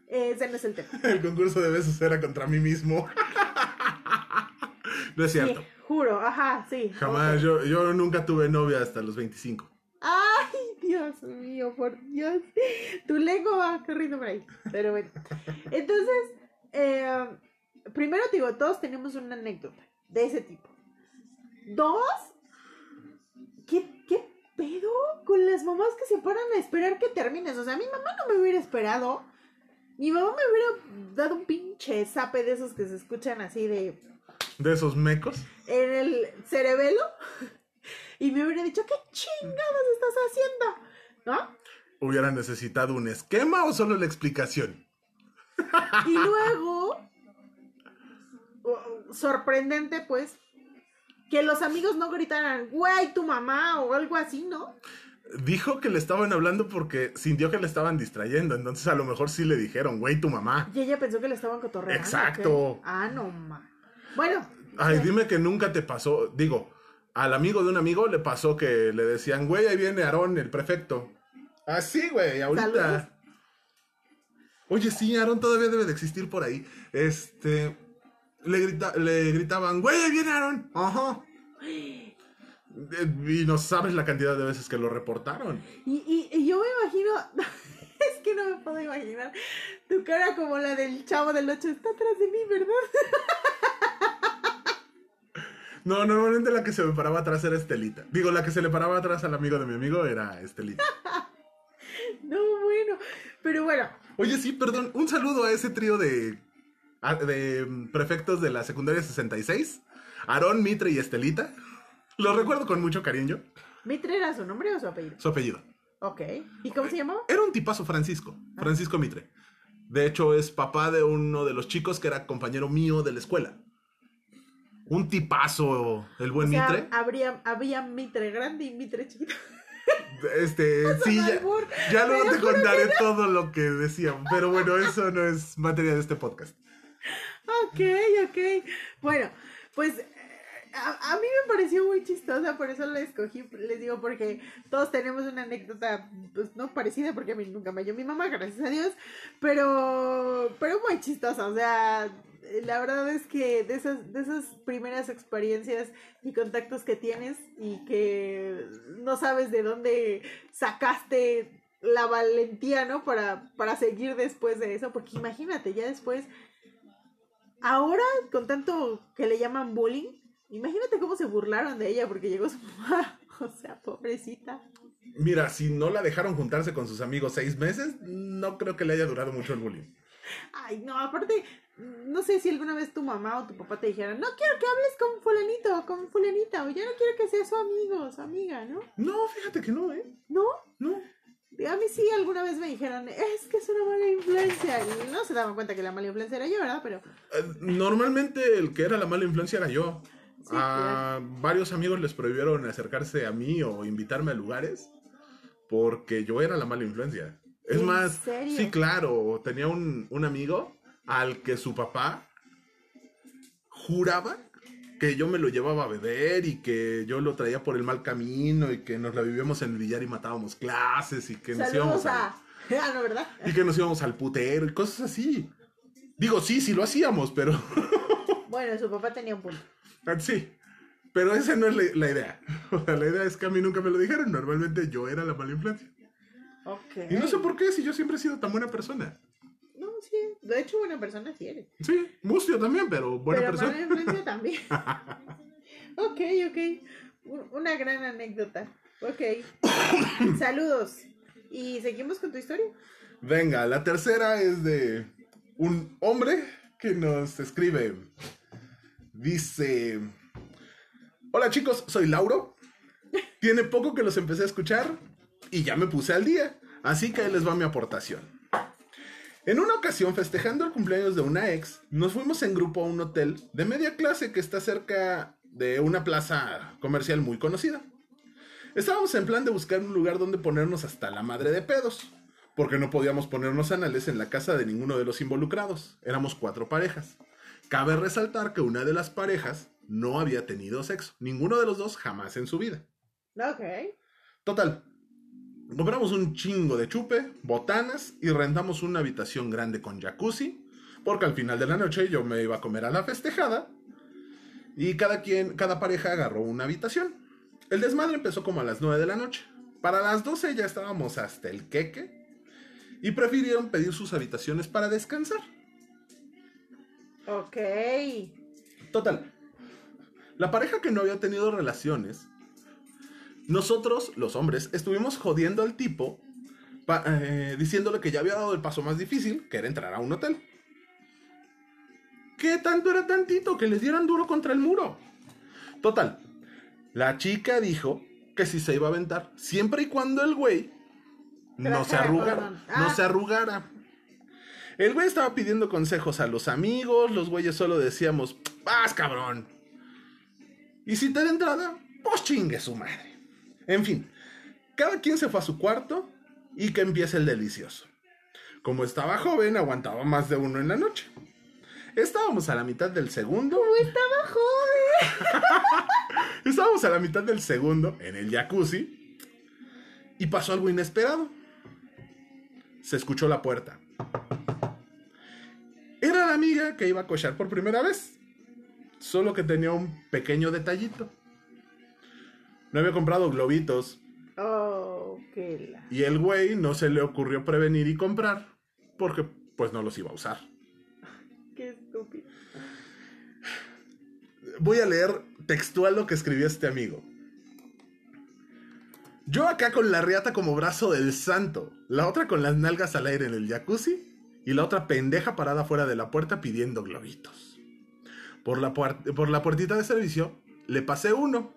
ese no es el tema. El concurso de besos era contra mí mismo. [laughs] no es cierto. Sí, juro, ajá, sí. Jamás, yo, yo nunca tuve novia hasta los 25. Ay, Dios mío, por Dios. Tu lengua va corriendo por ahí. Pero bueno. Entonces, eh, primero te digo, todos tenemos una anécdota de ese tipo. Dos, ¿qué, qué pedo con las mamás que se paran a esperar que termines? O sea, mi mamá no me hubiera esperado. Mi mamá me hubiera dado un pinche zape de esos que se escuchan así de De esos mecos. en el cerebelo y me hubiera dicho, ¿qué chingados estás haciendo? ¿No? ¿Hubiera necesitado un esquema o solo la explicación? Y luego, sorprendente pues, que los amigos no gritaran, güey, tu mamá o algo así, ¿no? Dijo que le estaban hablando porque sintió que le estaban distrayendo. Entonces a lo mejor sí le dijeron, güey, tu mamá. Y ella pensó que le estaban cotorreando. Exacto. Ah, no, ma. Bueno. Ay, dime que nunca te pasó. Digo, al amigo de un amigo le pasó que le decían, güey, ahí viene Aarón, el prefecto. Así, güey, ahorita. Saludos. Oye, sí, Aarón todavía debe de existir por ahí. Este. Le, grita- le gritaban, güey, viene Aarón. Ajá. Eh, Y no sabes la cantidad de veces que lo reportaron. Y, y- y yo me imagino, [laughs] es que no me puedo imaginar tu cara como la del chavo del 8, está atrás de mí, ¿verdad? [laughs] No, normalmente la que se me paraba atrás era Estelita. Digo, la que se le paraba atrás al amigo de mi amigo era Estelita. [laughs] No, bueno, pero bueno, Oye, sí, perdón, un saludo a ese trío de, a- de mm, prefectos de la secundaria 66. Aarón, Mitre y Estelita. Los recuerdo con mucho cariño. ¿Mitre era su nombre o su apellido? Su apellido. Ok, ¿y cómo se llamaba? Era un tipazo Francisco. Francisco Mitre. De hecho, es papá de uno de los chicos que era compañero mío de la escuela. Un tipazo, el buen o sea, Mitre. Habría, había Mitre grande y Mitre chiquito. Este, [laughs] sí, ya, luego te contaré todo lo que decían. Pero bueno, eso no es materia de este podcast. Ok, ok. Bueno, pues eh, a, a mí me pareció muy chistosa, por eso la escogí, les digo, porque todos tenemos una anécdota, pues no parecida, porque a mí nunca me halló mi mamá, gracias a Dios, pero, pero muy chistosa, o sea, la verdad es que de esas, de esas primeras experiencias y contactos que tienes y que no sabes de dónde sacaste la valentía, ¿no? Para, para seguir después de eso, porque imagínate, ya después ahora con tanto que le llaman bullying, imagínate cómo se burlaron de ella porque llegó su mamá. [laughs] O sea, pobrecita. Mira, si no la dejaron juntarse con sus amigos seis meses, no creo que le haya durado mucho el bullying. Ay, no, aparte, no sé si alguna vez tu mamá o tu papá te dijeron, no quiero que hables con fulanito con fulanita, o ya no quiero que sea su amigo o su amiga, ¿no? No, fíjate que no, ¿eh? ¿No? No. A mí sí alguna vez me dijeron, es que es una mala influencia. Y no se daban cuenta que la mala influencia era yo, ¿verdad? Pero Eh, Normalmente el que era la mala influencia era yo. Sí, a varios amigos les prohibieron acercarse a mí o invitarme a lugares porque yo era la mala influencia. Es ¿En más, serio? sí, claro, tenía un, un amigo al que su papá juraba que yo me lo llevaba a beber y que yo lo traía por el mal camino y que nos la vivíamos en el billar y matábamos clases y que nos íbamos saludos a... No, ¿verdad? y que nos íbamos al putero y cosas así. Digo, sí, sí lo hacíamos, pero [laughs] Bueno, su papá tenía un punto. sí. Pero esa no es la, la idea. [laughs] O sea, la idea es que a mí nunca me lo dijeron. Normalmente yo era la mala influencia. Y no sé por qué, si yo siempre he sido tan buena persona. No, sí. De hecho, buena persona sí eres. Sí, mustio también, pero buena Pero persona. también. [laughs] ok, ok. Un- Una gran anécdota. Ok. Saludos. ¿Y seguimos con tu historia? Venga, la tercera es de un hombre que nos escribe. Dice: Hola chicos, soy Lauro. Tiene poco que los empecé a escuchar y ya me puse al día. Así que ahí les va mi aportación. En una ocasión, festejando el cumpleaños de una ex, nos fuimos en grupo a un hotel de media clase que está cerca de una plaza comercial muy conocida. Estábamos en plan de buscar un lugar donde ponernos hasta la madre de pedos, porque no podíamos ponernos anales en la casa de ninguno de los involucrados. Éramos cuatro parejas. Cabe resaltar que una de las parejas no había tenido sexo. Ninguno de los dos jamás en su vida. Ok. Total. Compramos un chingo de chupe, botanas y rentamos una habitación grande con jacuzzi. Porque al final de la noche yo me iba a comer a la festejada. Y cada quien, cada pareja agarró una habitación. El desmadre empezó como a las 9 de la noche. Para las 12 ya estábamos hasta el queque. Y prefirieron pedir sus habitaciones para descansar. Ok. Total. La pareja que no había tenido relaciones, nosotros, los hombres, estuvimos jodiendo al tipo, pa- eh, diciéndole que ya había dado el paso más difícil, que era entrar a un hotel. ¿Qué tanto era tantito que les dieran duro contra el muro? Total. La chica dijo que si se iba a aventar, siempre y cuando el güey no se arrugara. No Ah. se arrugara. El güey estaba pidiendo consejos a los amigos, los güeyes solo decíamos, vas cabrón. Y si te da entrada, pues chingue su madre. En fin, cada quien se fue a su cuarto y que empiece el delicioso. Como estaba joven, aguantaba más de uno en la noche. Estábamos a la mitad del segundo. Estaba joven. [laughs] Estábamos a la mitad del segundo en el jacuzzi y pasó algo inesperado. Se escuchó la puerta. Era la amiga que iba a cochar por primera vez, solo que tenía un pequeño detallito. No había comprado globitos Oh, qué la. y el güey no se le ocurrió prevenir y comprar porque pues no los iba a usar. [laughs] Qué estúpido. Voy a leer textual lo que escribió este amigo. Yo acá con la riata como brazo del santo, la otra con las nalgas al aire en el jacuzzi y la otra pendeja parada fuera de la puerta pidiendo globitos. Por la, por la puertita de servicio le pasé uno.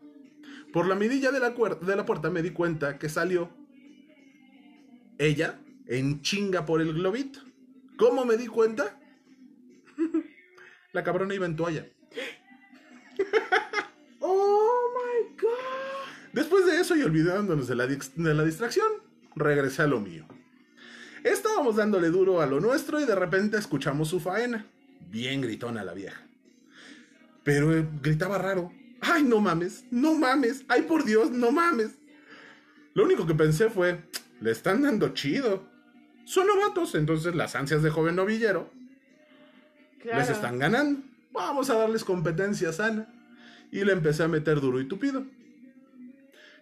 Por la midilla de la, de la puerta me di cuenta que salió ella en chinga por el globito. ¿Cómo me di cuenta? la cabrona iba en toalla. [laughs] Oh my god. Después de eso y olvidándonos de la, de la distracción, regresé a lo mío. Estábamos dándole duro a lo nuestro y de repente escuchamos su faena. Bien gritona la vieja. Pero eh, gritaba raro. ¡Ay, no mames! ¡No mames! ¡Ay, por Dios! ¡No mames! Lo único que pensé fue, le están dando chido. Son novatos, entonces las ansias de joven novillero Claro. les están ganando. Vamos a darles competencia sana. Y le empecé a meter duro y tupido.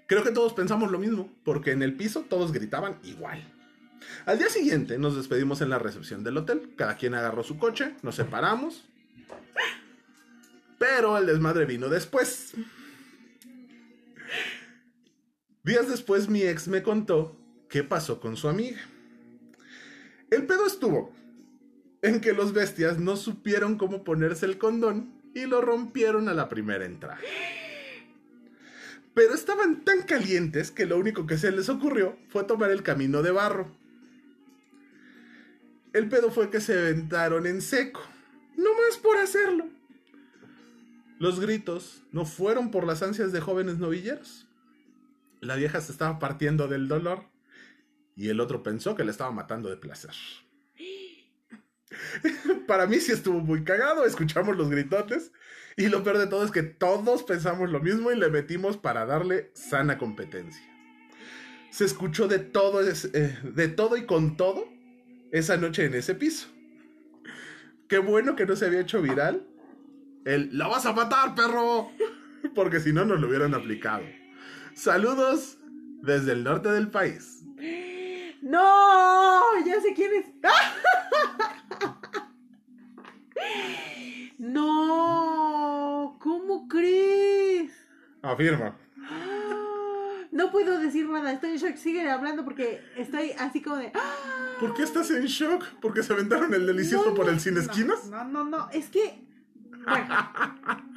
Creo que todos pensamos lo mismo, porque en el piso todos gritaban igual. Al día siguiente nos despedimos en la recepción del hotel. Cada quien agarró su coche, nos separamos. Pero el desmadre vino después. Días después mi ex me contó qué pasó con su amiga. El pedo estuvo en que los bestias no supieron cómo ponerse el condón y lo rompieron a la primera entrada. Pero estaban tan calientes que lo único que se les ocurrió fue tomar el camino de barro. El pedo fue que se aventaron en seco, no más por hacerlo. Los gritos no fueron por las ansias de jóvenes novilleros. La vieja se estaba partiendo del dolor y el otro pensó que le estaba matando de placer. [gasps] Para mí sí estuvo muy cagado, escuchamos los gritotes y lo peor de todo es que todos pensamos lo mismo y le metimos para darle sana competencia. Se escuchó de todo, eh, de todo y con todo esa noche en ese piso. Qué bueno que no se había hecho viral el ¡La vas a matar, perro! Porque si no, nos lo hubieran aplicado. Saludos desde el norte del país. ¡No! Ya sé quién es. [laughs] ¡No! ¿Cómo crees? Afirma. No puedo decir nada, estoy en shock. Sigue hablando porque estoy así como de. ¡Ah! ¿Por qué estás en shock? ¿Porque se aventaron el delicioso No, por el sin no, esquinas? No, no, no, es que. Bueno. [laughs]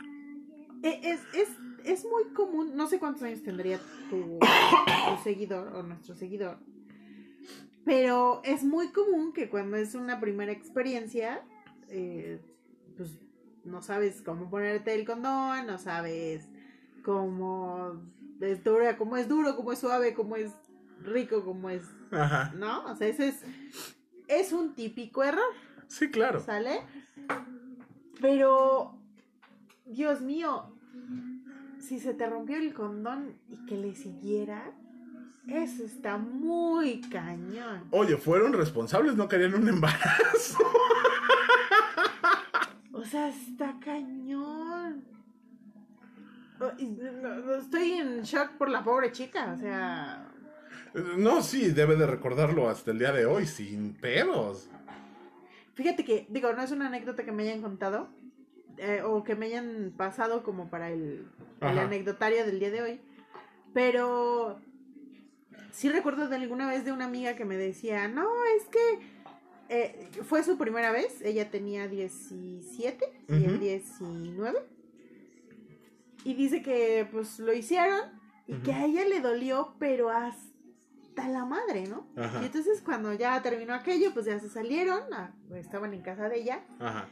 E- es, es, es muy común, no sé cuántos años tendría tu, tu seguidor o nuestro seguidor, pero es muy común que cuando es una primera experiencia, eh, pues no sabes cómo ponerte el condón, no sabes cómo es dura, cómo es duro, cómo es suave, cómo es rico, cómo es, Ajá. ¿no? O sea, ese es, es un típico error. Sí, claro. ¿Sale? Pero Dios mío, si se te rompió el condón y que le siguiera, eso está muy cañón. Oye, fueron responsables, no querían un embarazo. O sea, está cañón. Estoy en shock por la pobre chica, o sea, No, sí, debe de recordarlo hasta el día de hoy, sin pedos. Fíjate que, digo, no es una anécdota que me hayan contado eh, o que me hayan pasado como para el, anecdotario del día de hoy, pero sí recuerdo de alguna vez de una amiga que me decía, no, es que eh, fue su primera vez, ella tenía 17 y él Ujú. 19, y dice que pues lo hicieron y que a ella le dolió, pero hasta la madre, ¿no? Ajá. Y entonces cuando ya terminó aquello, pues ya se salieron, estaban en casa de ella, Ajá.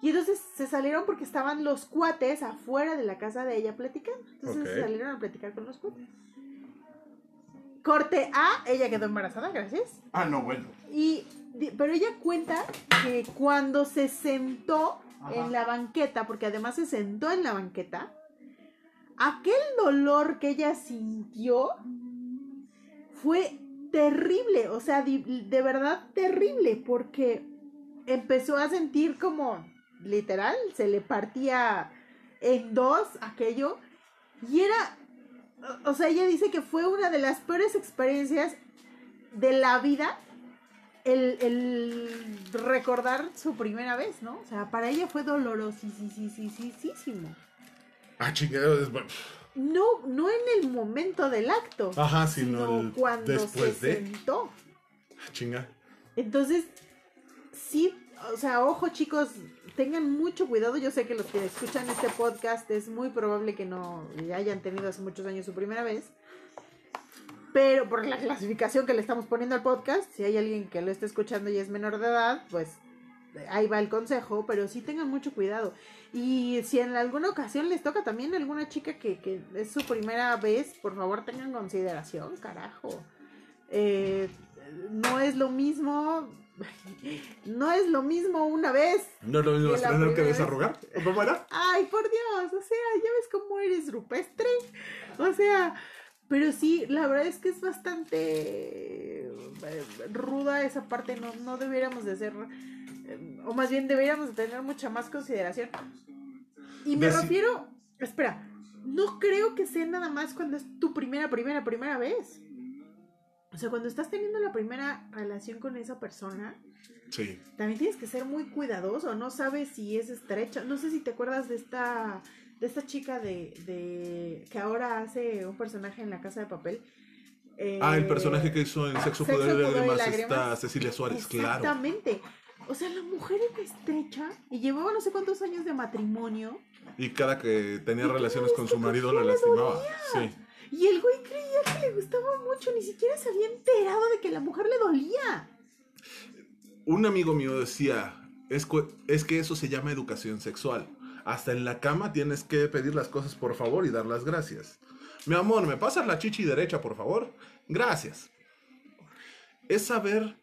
y entonces se salieron porque estaban los cuates afuera de la casa de ella platicando. Entonces se salieron a platicar con los cuates. Corte A, ella quedó embarazada, gracias. Ah, no, bueno. Y, pero ella cuenta que cuando se sentó Ajá. en la banqueta, porque además se sentó en la banqueta, aquel dolor que ella sintió fue terrible, o sea, de, verdad terrible, porque empezó a sentir como, literal, se le partía en dos aquello, y era, o- sea, ella dice que fue una de las peores experiencias de la vida el, el recordar su primera vez, ¿no? O sea, para ella fue dolorosísimo. Ah, chingado. No, no en el momento del acto, Ajá, sino sino el cuando después se de. sentó. Chinga. Entonces, sí, o sea, ojo chicos, tengan mucho cuidado. Yo sé que los que escuchan este podcast es muy probable que no hayan tenido hace muchos años su primera vez. Pero por la clasificación que le estamos poniendo al podcast, si hay alguien que lo esté escuchando y es menor de edad, pues ahí va el consejo, pero sí tengan mucho cuidado. Y si en alguna ocasión les toca también a alguna chica que, que es su primera vez, por favor tengan consideración, carajo. Eh, no es lo mismo, [laughs] no es lo mismo una vez. ¿No es lo mismo estrenar que desarrugar? ¿O ¿Cómo era? [laughs] Ay, por Dios, o sea, ya ves cómo eres rupestre. O sea, pero sí, la verdad es que es bastante eh, ruda esa parte, no, no deberíamos de hacer, eh, o más bien deberíamos de tener mucha más consideración. Y me Deci- refiero, espera, no creo que sea nada más cuando es tu primera, primera, primera vez. O sea, cuando estás teniendo la primera relación con esa persona, Sí. también tienes que ser muy cuidadoso, no sabes si es estrecha, no sé si te acuerdas de esta de esta chica de, de que ahora hace un personaje en la casa de papel. Eh, Ah, el personaje que hizo en Sexo, Sexo, Poder y Lágrimas está Cecilia Suárez, claro. Exactamente. O sea, la mujer era estrecha y llevaba no sé cuántos años de matrimonio Y cada que tenía ¿Y cómo relaciones con su marido la lastimaba. dolía? Sí. y el güey creía que le gustaba mucho, ni siquiera se había enterado de que la mujer le dolía. Un amigo mío decía, es, es que eso se llama educación sexual. Hasta en la cama tienes que pedir las cosas por favor y dar las gracias. Mi amor, ¿me pasas la chichi derecha, por favor? Gracias. Es saber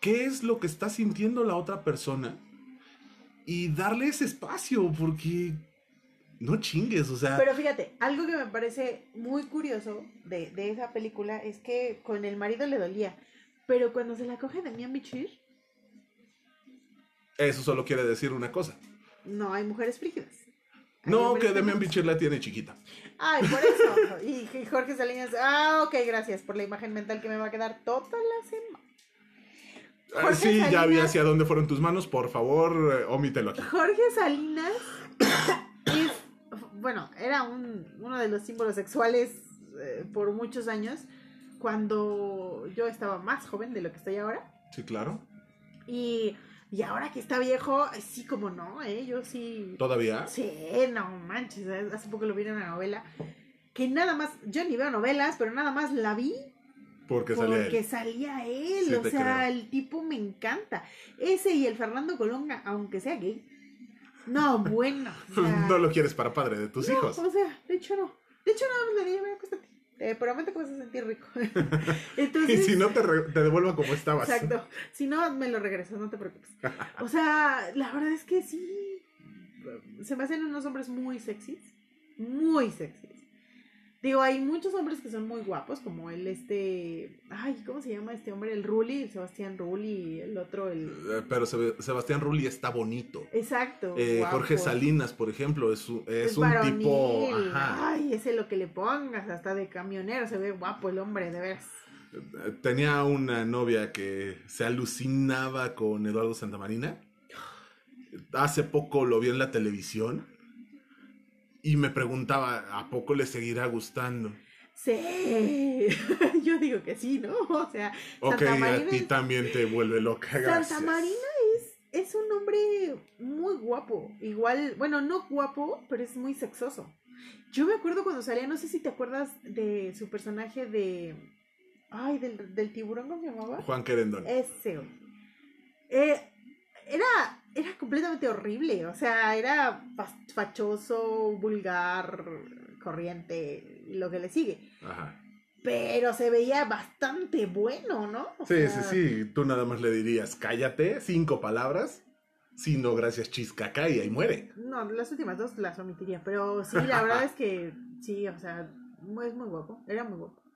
qué es lo que está sintiendo la otra persona y darle ese espacio, porque no chingues, o sea... Pero fíjate, algo que me parece muy curioso de, de esa película es que con el marido le dolía, pero cuando se la coge Demian Bichir, Eso solo quiere decir una cosa. No hay mujeres frígidas. Hay No, que Demian. Bichir la tiene chiquita. Ay, por eso. Y, y Jorge Salinas, ah, ok, gracias por la imagen mental que me va a quedar toda la semana. Ah, Jorge sí, ya vi hacia dónde fueron tus manos, por favor, eh, omítelo aquí. Jorge Salinas [coughs] es, bueno, era un, uno de los símbolos sexuales eh, por muchos años, cuando yo estaba más joven de lo que estoy ahora. Sí, claro. Y, y ahora que está viejo, sí, como no, ¿eh? Yo sí. ¿Todavía? Sí, no manches. Hace poco lo vi en una novela. Que nada más, yo ni veo novelas, pero nada más la vi Porque salía porque él. salía él. Sí, o sea, creo. el tipo me encanta. Ese y el Fernando Colonga, aunque sea gay. No, bueno. o [laughs] sea, No lo quieres para padre de tus no, hijos. O sea, de hecho no. De hecho más le dije, "Ven, acuéstate. Te prometo que vas a sentir rico. [laughs] Y Entonces, si no, te, re- te devuelvo como estabas. Exacto. Si no, me lo regreso, no te preocupes. [laughs] O sea, la verdad es que sí. se me hacen unos hombres muy sexys, muy sexys. Digo, hay muchos hombres que son muy guapos, como el este, ay, ¿cómo se llama este hombre? El Rulli, el Sebastián Rulli, el otro, el... Eh, Pero Seb- Sebastián Rulli está bonito. Exacto. Eh. Jorge Salinas, por ejemplo, es, un- es Es un varonil. tipo... Ajá. Ay, ese lo que le pongas, hasta de camionero, se ve guapo el hombre, de veras. Eh, Tenía una novia que se alucinaba con Eduardo Santamarina. Hace poco lo vi en la televisión y me preguntaba, ¿a poco le seguirá gustando? Sí, [laughs] yo digo que sí, ¿no? O sea, Ok, Santa a Marina ti es- también te vuelve loca, gracias. Santa Marina es, es un hombre muy guapo. Igual, bueno, no guapo, pero es muy sexoso. Yo me acuerdo cuando salía, no sé si te acuerdas de su personaje de. Ay, del, del tiburón, ¿cómo se llamaba? Juan Querendón. Ese. Eh, era, era completamente horrible. O sea, era fachoso, vulgar, corriente, y lo que le sigue. Ajá. Pero se veía bastante bueno, ¿no? O Sí, sea, sí, sí. Tú nada más le dirías, cállate, cinco palabras. Si no, gracias, chiscaca, y ahí muere. No, las últimas dos las omitiría, pero sí, la verdad es que sí, o sea, es muy guapo, era muy guapo. [laughs]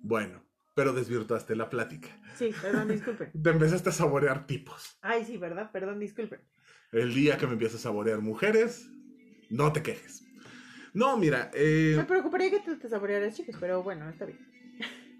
Bueno, pero desvirtuaste la plática. Sí, perdón, disculpen. [laughs] Te empezaste a saborear tipos. Ay, sí, ¿verdad? Perdón, disculpen. El día que me empiezas a saborear mujeres, no te quejes. No, mira, eh, Me preocuparía que te, te saborearas chicos, pero bueno, está bien.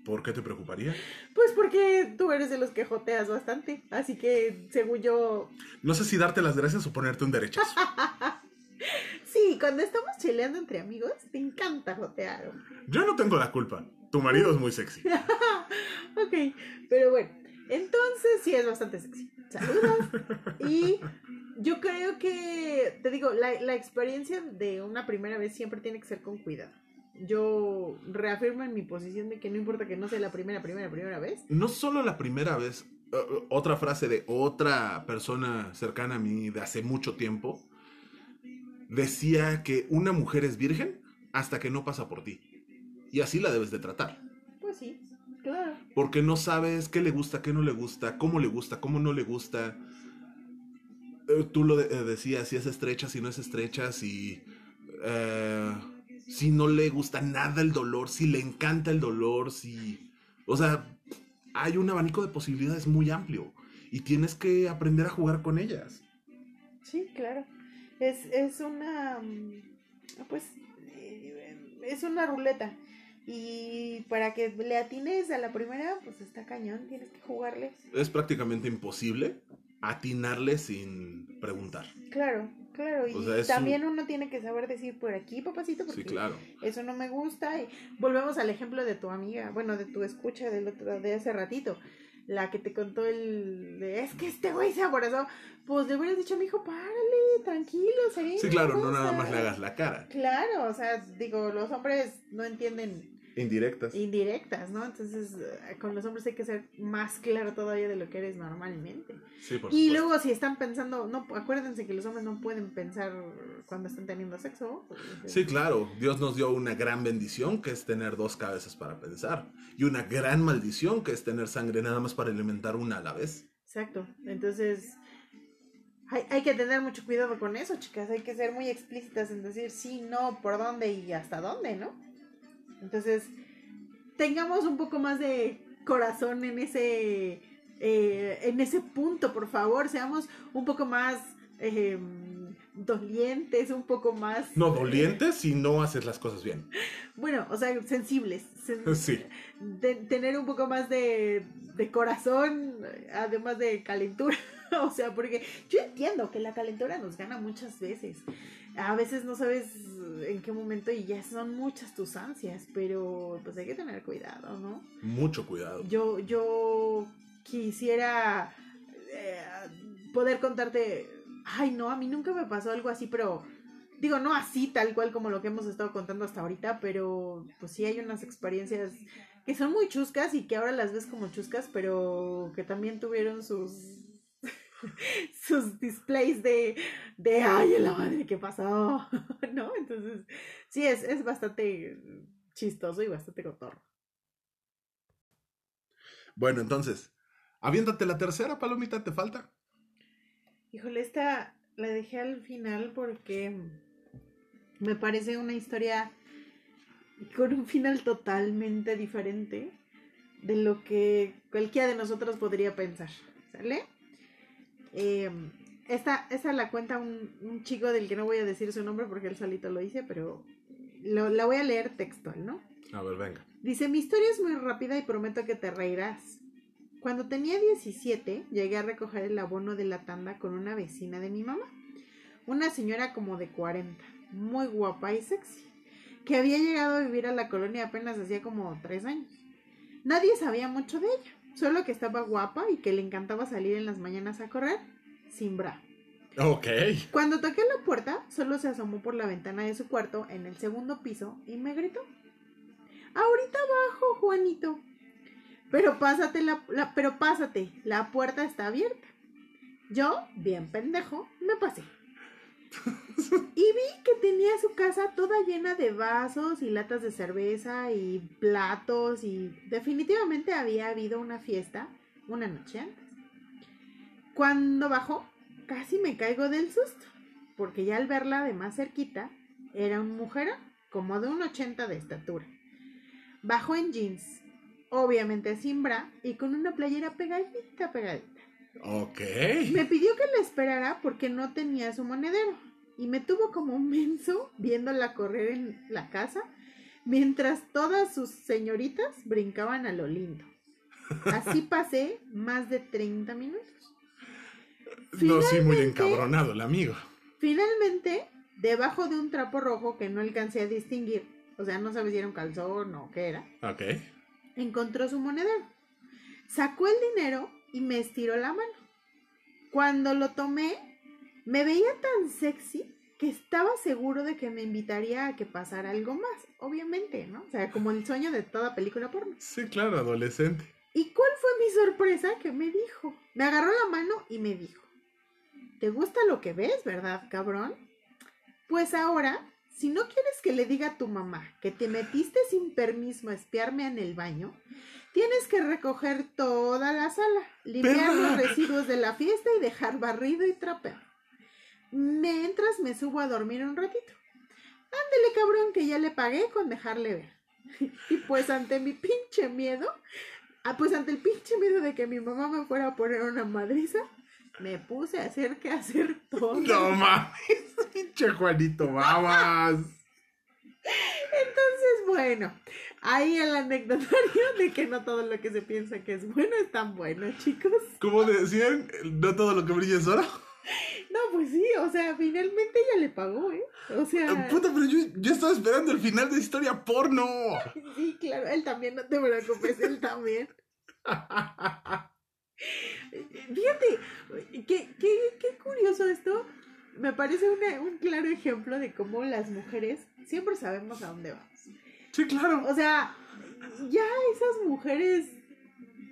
¿por qué te preocuparía? Pues porque tú eres de los que joteas bastante, así que según yo, No sé si darte las gracias o ponerte un derechazo. [laughs] sí, cuando estamos chileando entre amigos, te encanta jotear. hombre. Yo no tengo la culpa. Tu marido es muy sexy. [laughs] ok, pero bueno, entonces sí es bastante sexy. Saludos. Y yo creo que, te digo, la, la experiencia de una primera vez siempre tiene que ser con cuidado. Yo reafirmo en mi posición de que no importa que no sea la primera, primera, primera vez. No solo la primera vez, otra frase de otra persona cercana a mí de hace mucho tiempo, decía que una mujer es virgen hasta que no pasa por ti. Y así la debes de tratar. Pues sí, claro. Porque no sabes qué le gusta, qué no le gusta, cómo le gusta, cómo no le gusta. Eh, Tú lo de- eh, decías, si es estrecha, si no es estrecha, si... eh, si no le gusta nada el dolor, si le encanta el dolor, si... O sea, hay un abanico de posibilidades muy amplio. Y tienes que aprender a jugar con ellas. Sí, claro. Es, es una, mm, pues, es una ruleta. Y para que le atines a la primera, pues está cañón, tienes que jugarle. Es prácticamente imposible atinarle sin preguntar. Claro, claro. Y O sea, es también uno tiene que saber decir por aquí, papacito, porque Sí, claro. eso no me gusta. Y volvemos al ejemplo de tu amiga, bueno, de tu escucha del otro, de hace ratito. La que te contó el. de, es que este güey se aborazó. Pues le hubieras dicho a mi hijo, párale, tranquilo. Sí, claro, no nada más le hagas la cara. Claro, o sea, digo, los hombres no entienden Indirectas. indirectas, ¿no? Entonces, eh, con los hombres hay que ser más claro todavía de lo que eres normalmente. Sí, por Y supuesto. luego, si están pensando, no, acuérdense que los hombres no pueden pensar cuando están teniendo sexo. Sí, claro. Dios nos dio una gran bendición que es tener dos cabezas para pensar. Y una gran maldición que es tener sangre nada más para alimentar una a la vez. Exacto. Entonces, hay, hay que tener mucho cuidado con eso, chicas. Hay que ser muy explícitas en decir sí, no, por dónde y hasta dónde, ¿no? Entonces, tengamos un poco más de corazón en ese, eh, en ese punto, por favor. Seamos un poco más eh, dolientes, un poco más... No dolientes si no haces las cosas bien. Bueno, o sea, sensibles. sen- [laughs] Sí. de- tener un poco más de, de corazón, además de calentura. [laughs] o sea, porque yo entiendo que la calentura nos gana muchas veces. A veces no sabes en qué momento y ya son muchas tus ansias, pero pues hay que tener cuidado, ¿no? Mucho cuidado. Yo, yo quisiera eh, poder contarte, ay no, a mí nunca me pasó algo así, pero digo, no así tal cual como lo que hemos estado contando hasta ahorita, pero pues sí hay unas experiencias que son muy chuscas y que ahora las ves como chuscas, pero que también tuvieron sus [laughs] sus displays de, de ay, la madre, ¿qué pasó? [laughs] ¿No? Entonces, sí, es, es bastante chistoso y bastante cotorro. Bueno, entonces, aviéntate la tercera palomita, ¿te falta? Híjole, esta, la dejé al final porque me parece una historia con un final totalmente diferente de lo que cualquiera de nosotros podría pensar. ¿Sale? Eh, esta, la cuenta un, chico del que no voy a decir su nombre porque él solito lo dice, pero la voy a leer textual, ¿no? A ver, venga. Dice, mi historia es muy rápida y prometo que te reirás. Cuando tenía 17, llegué a recoger el abono de la tanda con una vecina de mi mamá. Una señora como de 40, muy guapa y sexy, que había llegado a vivir a la colonia apenas hacía como tres años. Nadie sabía mucho de ella, solo que estaba guapa y que le encantaba salir en las mañanas a correr sin bra. Ok. Cuando toqué la puerta, solo se asomó por la ventana de su cuarto en el segundo piso y me gritó. Ahorita abajo, Juanito. Pero pásate la, pero pásate, la puerta está abierta. Yo, bien pendejo, me pasé. Y vi que tenía su casa toda llena de vasos y latas de cerveza y platos y definitivamente había habido una fiesta una noche antes. Cuando bajó, casi me caigo del susto, porque ya al verla de más cerquita, era una mujer como de un 80 de estatura. Bajó en jeans, obviamente sin bra y con una playera pegadita, pegadita. Ok. Me pidió que la esperara porque no tenía su monedero y me tuvo como un menso viéndola correr en la casa mientras todas sus señoritas brincaban a lo lindo. Así [laughs] pasé más de 30 minutos. No, sí, muy encabronado el amigo. Finalmente, debajo de un trapo rojo que no alcancé a distinguir, o sea, no sabía si era un calzón o qué era. Ok. Encontró su monedero. Sacó el dinero y me estiró la mano. Cuando lo tomé, me veía tan sexy que estaba seguro de que me invitaría a que pasara algo más, obviamente, ¿no? O sea, como el sueño de toda película porno. Sí, claro, adolescente. ¿Y cuál fue mi sorpresa? Que me dijo, me agarró la mano y me dijo, ¿te gusta lo que ves, verdad, cabrón? Pues ahora, si no quieres que le diga a tu mamá que te metiste sin permiso a espiarme en el baño, tienes que recoger toda la sala, limpiar los residuos de la fiesta y dejar barrido y trapeado. Mientras me subo a dormir un ratito. Ándele, cabrón, que ya le pagué con dejarle ver. [laughs] y pues ante mi pinche miedo, Ah, pues ante el pinche miedo de que mi mamá me fuera a poner una madriza, me puse a hacer que hacer todo. No mames, [laughs] pinche Juanito, vamos. [laughs] Entonces, bueno, ahí el anecdotario de que no todo lo que se piensa que es bueno es tan bueno, chicos. ¿Cómo decían? ¿No todo lo que brilla es oro? No, pues sí, o sea, finalmente ella le pagó, ¿eh? O sea. Ah, puta, pero yo, yo estaba esperando el final de historia porno. Sí, claro, él también, no te preocupes, él también. Fíjate, qué, qué, qué curioso esto. Me parece un claro ejemplo de cómo las mujeres siempre sabemos a dónde vamos. Sí, claro. O sea, ya esas mujeres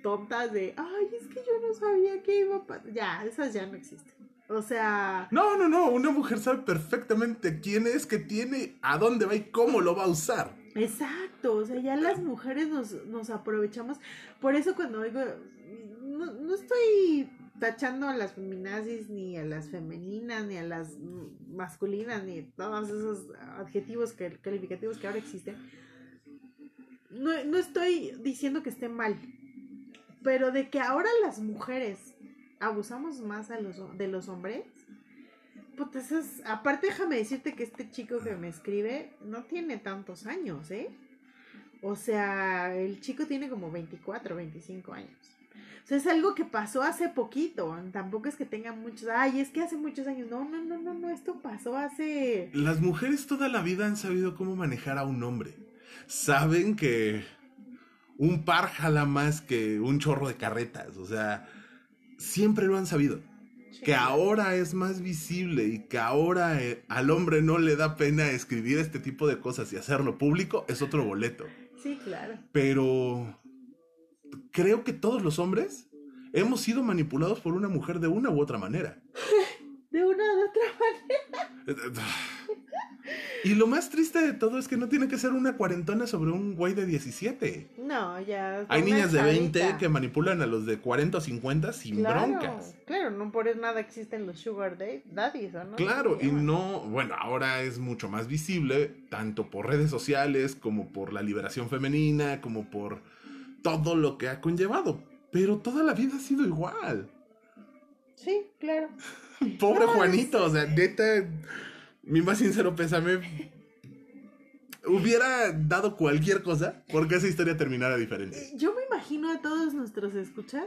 tontas de, ay, es que yo no sabía que iba a pasar. Ya, esas ya no existen. O sea... No, no, no, una mujer sabe perfectamente quién es, que tiene, a dónde va y cómo lo va a usar. Exacto, o sea, ya las mujeres nos, aprovechamos. Por eso cuando digo, no, estoy tachando a las feminazis, ni a las femeninas, ni a las masculinas, ni todos esos adjetivos que, calificativos que ahora existen. No, no estoy diciendo que esté mal, pero de que ahora las mujeres abusamos más a los, de los hombres. Pues es, aparte déjame decirte que este chico que me escribe no tiene tantos años, ¿eh? O sea, el chico tiene como 24, 25 años. O sea, es algo que pasó hace poquito. Tampoco es que tenga muchos. Ay, es que hace muchos años. No, no, no, no, no. Esto pasó hace. Las mujeres toda la vida han sabido cómo manejar a un hombre. Saben que un par jala más que un chorro de carretas. O sea, siempre lo han sabido. Que ahora es más visible y que ahora eh, al hombre no le da pena escribir este tipo de cosas y hacerlo público, es otro boleto. Sí, claro. Pero creo que todos los hombres hemos sido manipulados por una mujer de una u otra manera. [laughs] de una u otra manera. [laughs] Y lo más triste de todo es que no tiene que ser una cuarentona sobre un güey de 17. No, ya. Hay niñas de 20 chavita. que manipulan a los de 40 o 50 sin claro, broncas. Claro, no por nada existen los sugar da- daddies, ¿o no? Claro, y no, bueno, ahora es mucho más visible, tanto por redes sociales, como por la liberación femenina, como por todo lo que ha conllevado. Pero toda la vida ha sido igual. Sí, claro. [laughs] Pobre No, Juanito, o sea, neta, mi más sincero pésame. Hubiera dado cualquier cosa porque esa historia terminara diferente. Eh, Yo me imagino a todos nuestros escuchas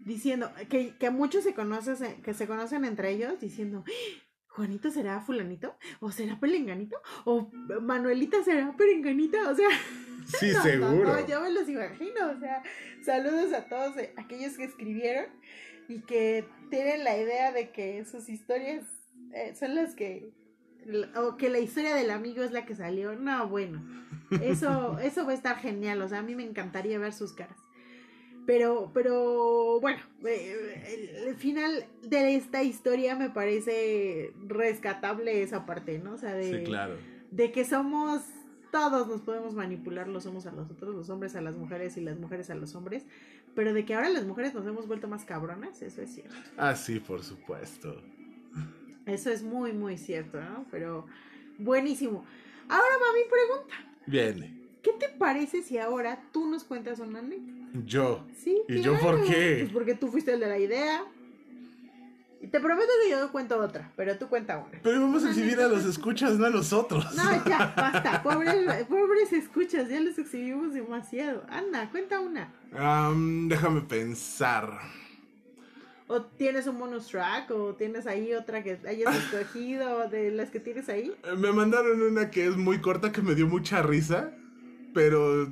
diciendo que, que muchos se conocen, que se conocen entre ellos diciendo, "¡Ah! Juanito será fulanito, o será pelenganito, o Manuelita será perenganita, o sea, [laughs] Sí, no, no, no, yo me los imagino, o sea, saludos a todos aquellos que escribieron y que tienen la idea de que sus historias eh, son las que o que la historia del amigo es la que salió. No, bueno, eso [laughs] eso va a estar genial, o sea, a mí me encantaría ver sus caras. Pero, pero, bueno, eh, el, final de esta historia me parece rescatable esa parte, ¿no? O sea, de, Sí, claro. de que somos, todos nos podemos manipular los unos a los otros, los hombres a las mujeres y las mujeres a los hombres, pero de que ahora las mujeres nos hemos vuelto más cabronas, eso es cierto. Ah, sí, por supuesto. Eso es muy, muy cierto, ¿no? Pero buenísimo. Ahora, mami, pregunta, Viene. ¿qué te parece si ahora tú nos cuentas una anécdota? Yo. Sí. ¿Y yo por qué? Pues porque tú fuiste el de la idea. Y te prometo que yo cuento otra, pero tú cuenta una. Pero vamos a exhibir a los escuchas, no a nosotros. No, ya, basta. Pobres, pobres escuchas, ya los exhibimos demasiado. Anda, cuenta una. Am, déjame pensar. O tienes un bonus track, o tienes ahí otra que hayas escogido de las que tienes ahí. Eh, Me mandaron una que es muy corta que me dio mucha risa, pero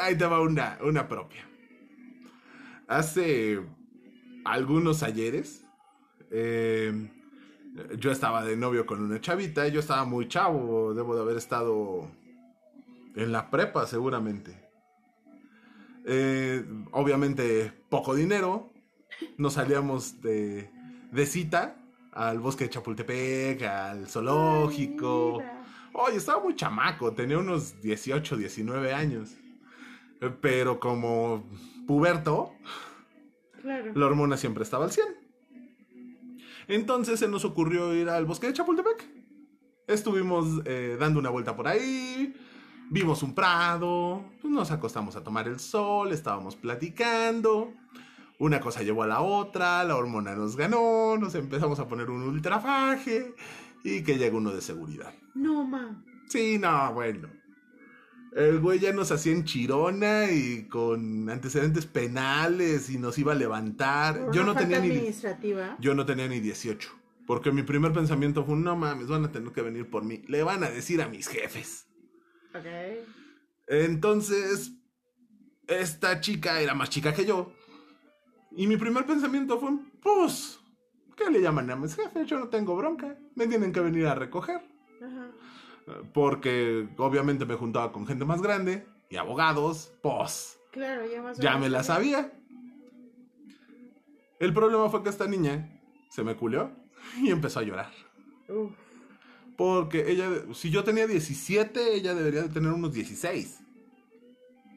ahí te va una, una propia. Hace algunos ayeres, eh, yo estaba de novio con una chavita, yo estaba muy chavo, debo de haber estado en la prepa seguramente. Eh, obviamente poco dinero, nos salíamos de, de cita al bosque de Chapultepec, al zoológico. Oye, estaba muy chamaco, tenía unos 18, 19 años. Pero como puberto, Claro. la hormona siempre estaba al 100. Entonces se nos ocurrió ir al bosque de Chapultepec. Estuvimos eh, dando una vuelta por ahí, vimos un prado, pues nos acostamos a tomar el sol, estábamos platicando. Una cosa llevó a la otra, la hormona nos ganó, nos empezamos a poner un ultrafaje y que llega uno de seguridad. No, ma. Sí, no, bueno. El güey ya nos hacía en chirona y con antecedentes penales y nos iba a levantar. Por Yo no tenía ni administrativa. yo no tenía ni 18, porque mi primer pensamiento fue, no mames, van a tener que venir por mí. Le van a decir a mis jefes. Ok. Entonces, esta chica era más chica que yo. Y mi primer pensamiento fue, pues, ¿qué le llaman a mis jefes? Yo no tengo bronca. Me tienen que venir a recoger. Ajá. Porque obviamente me juntaba con gente más grande y abogados, pues Claro, ya más ya me la sabía. El problema fue que esta niña se me culió y empezó a llorar. Uf. Porque ella, si yo tenía 17, ella debería de tener unos 16.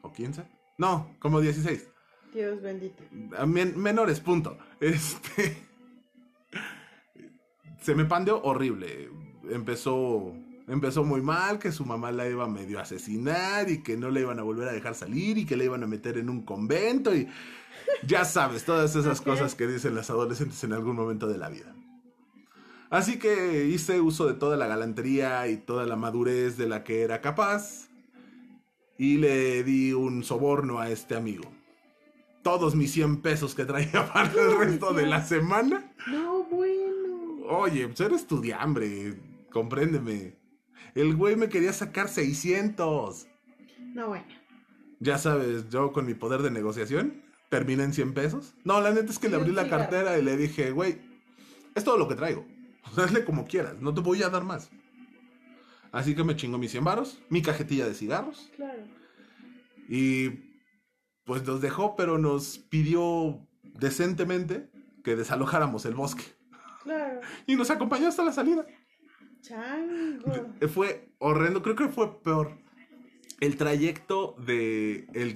¿O 15? No, como 16. Dios bendito. A men- menores, punto. Este. Se me pandeó horrible. Empezó. Empezó muy mal, que su mamá la iba a medio asesinar y que no la iban a volver a dejar salir y que la iban a meter en un convento y ya sabes, todas esas cosas que dicen las adolescentes en algún momento de la vida. Así que hice uso de toda la galantería y toda la madurez de la que era capaz y le di un soborno a este amigo. Todos mis 100 pesos que traía [laughs] para el resto de la semana. No, bueno. Oye, pues eres estudiambre, compréndeme. El güey me quería sacar 600. No, bueno. Ya sabes, yo con mi poder de negociación terminé en 100 pesos. No, la neta es que le abrí la cartera y le dije, güey, es todo lo que traigo. Hazle como quieras, no te voy a dar más. Así que me chingo mis 100 varos, mi cajetilla de cigarros Claro. y pues nos dejó, pero nos pidió decentemente que desalojáramos el bosque. Claro. Y nos acompañó hasta la salida. chango. Fue horrendo, creo que fue peor. El trayecto de el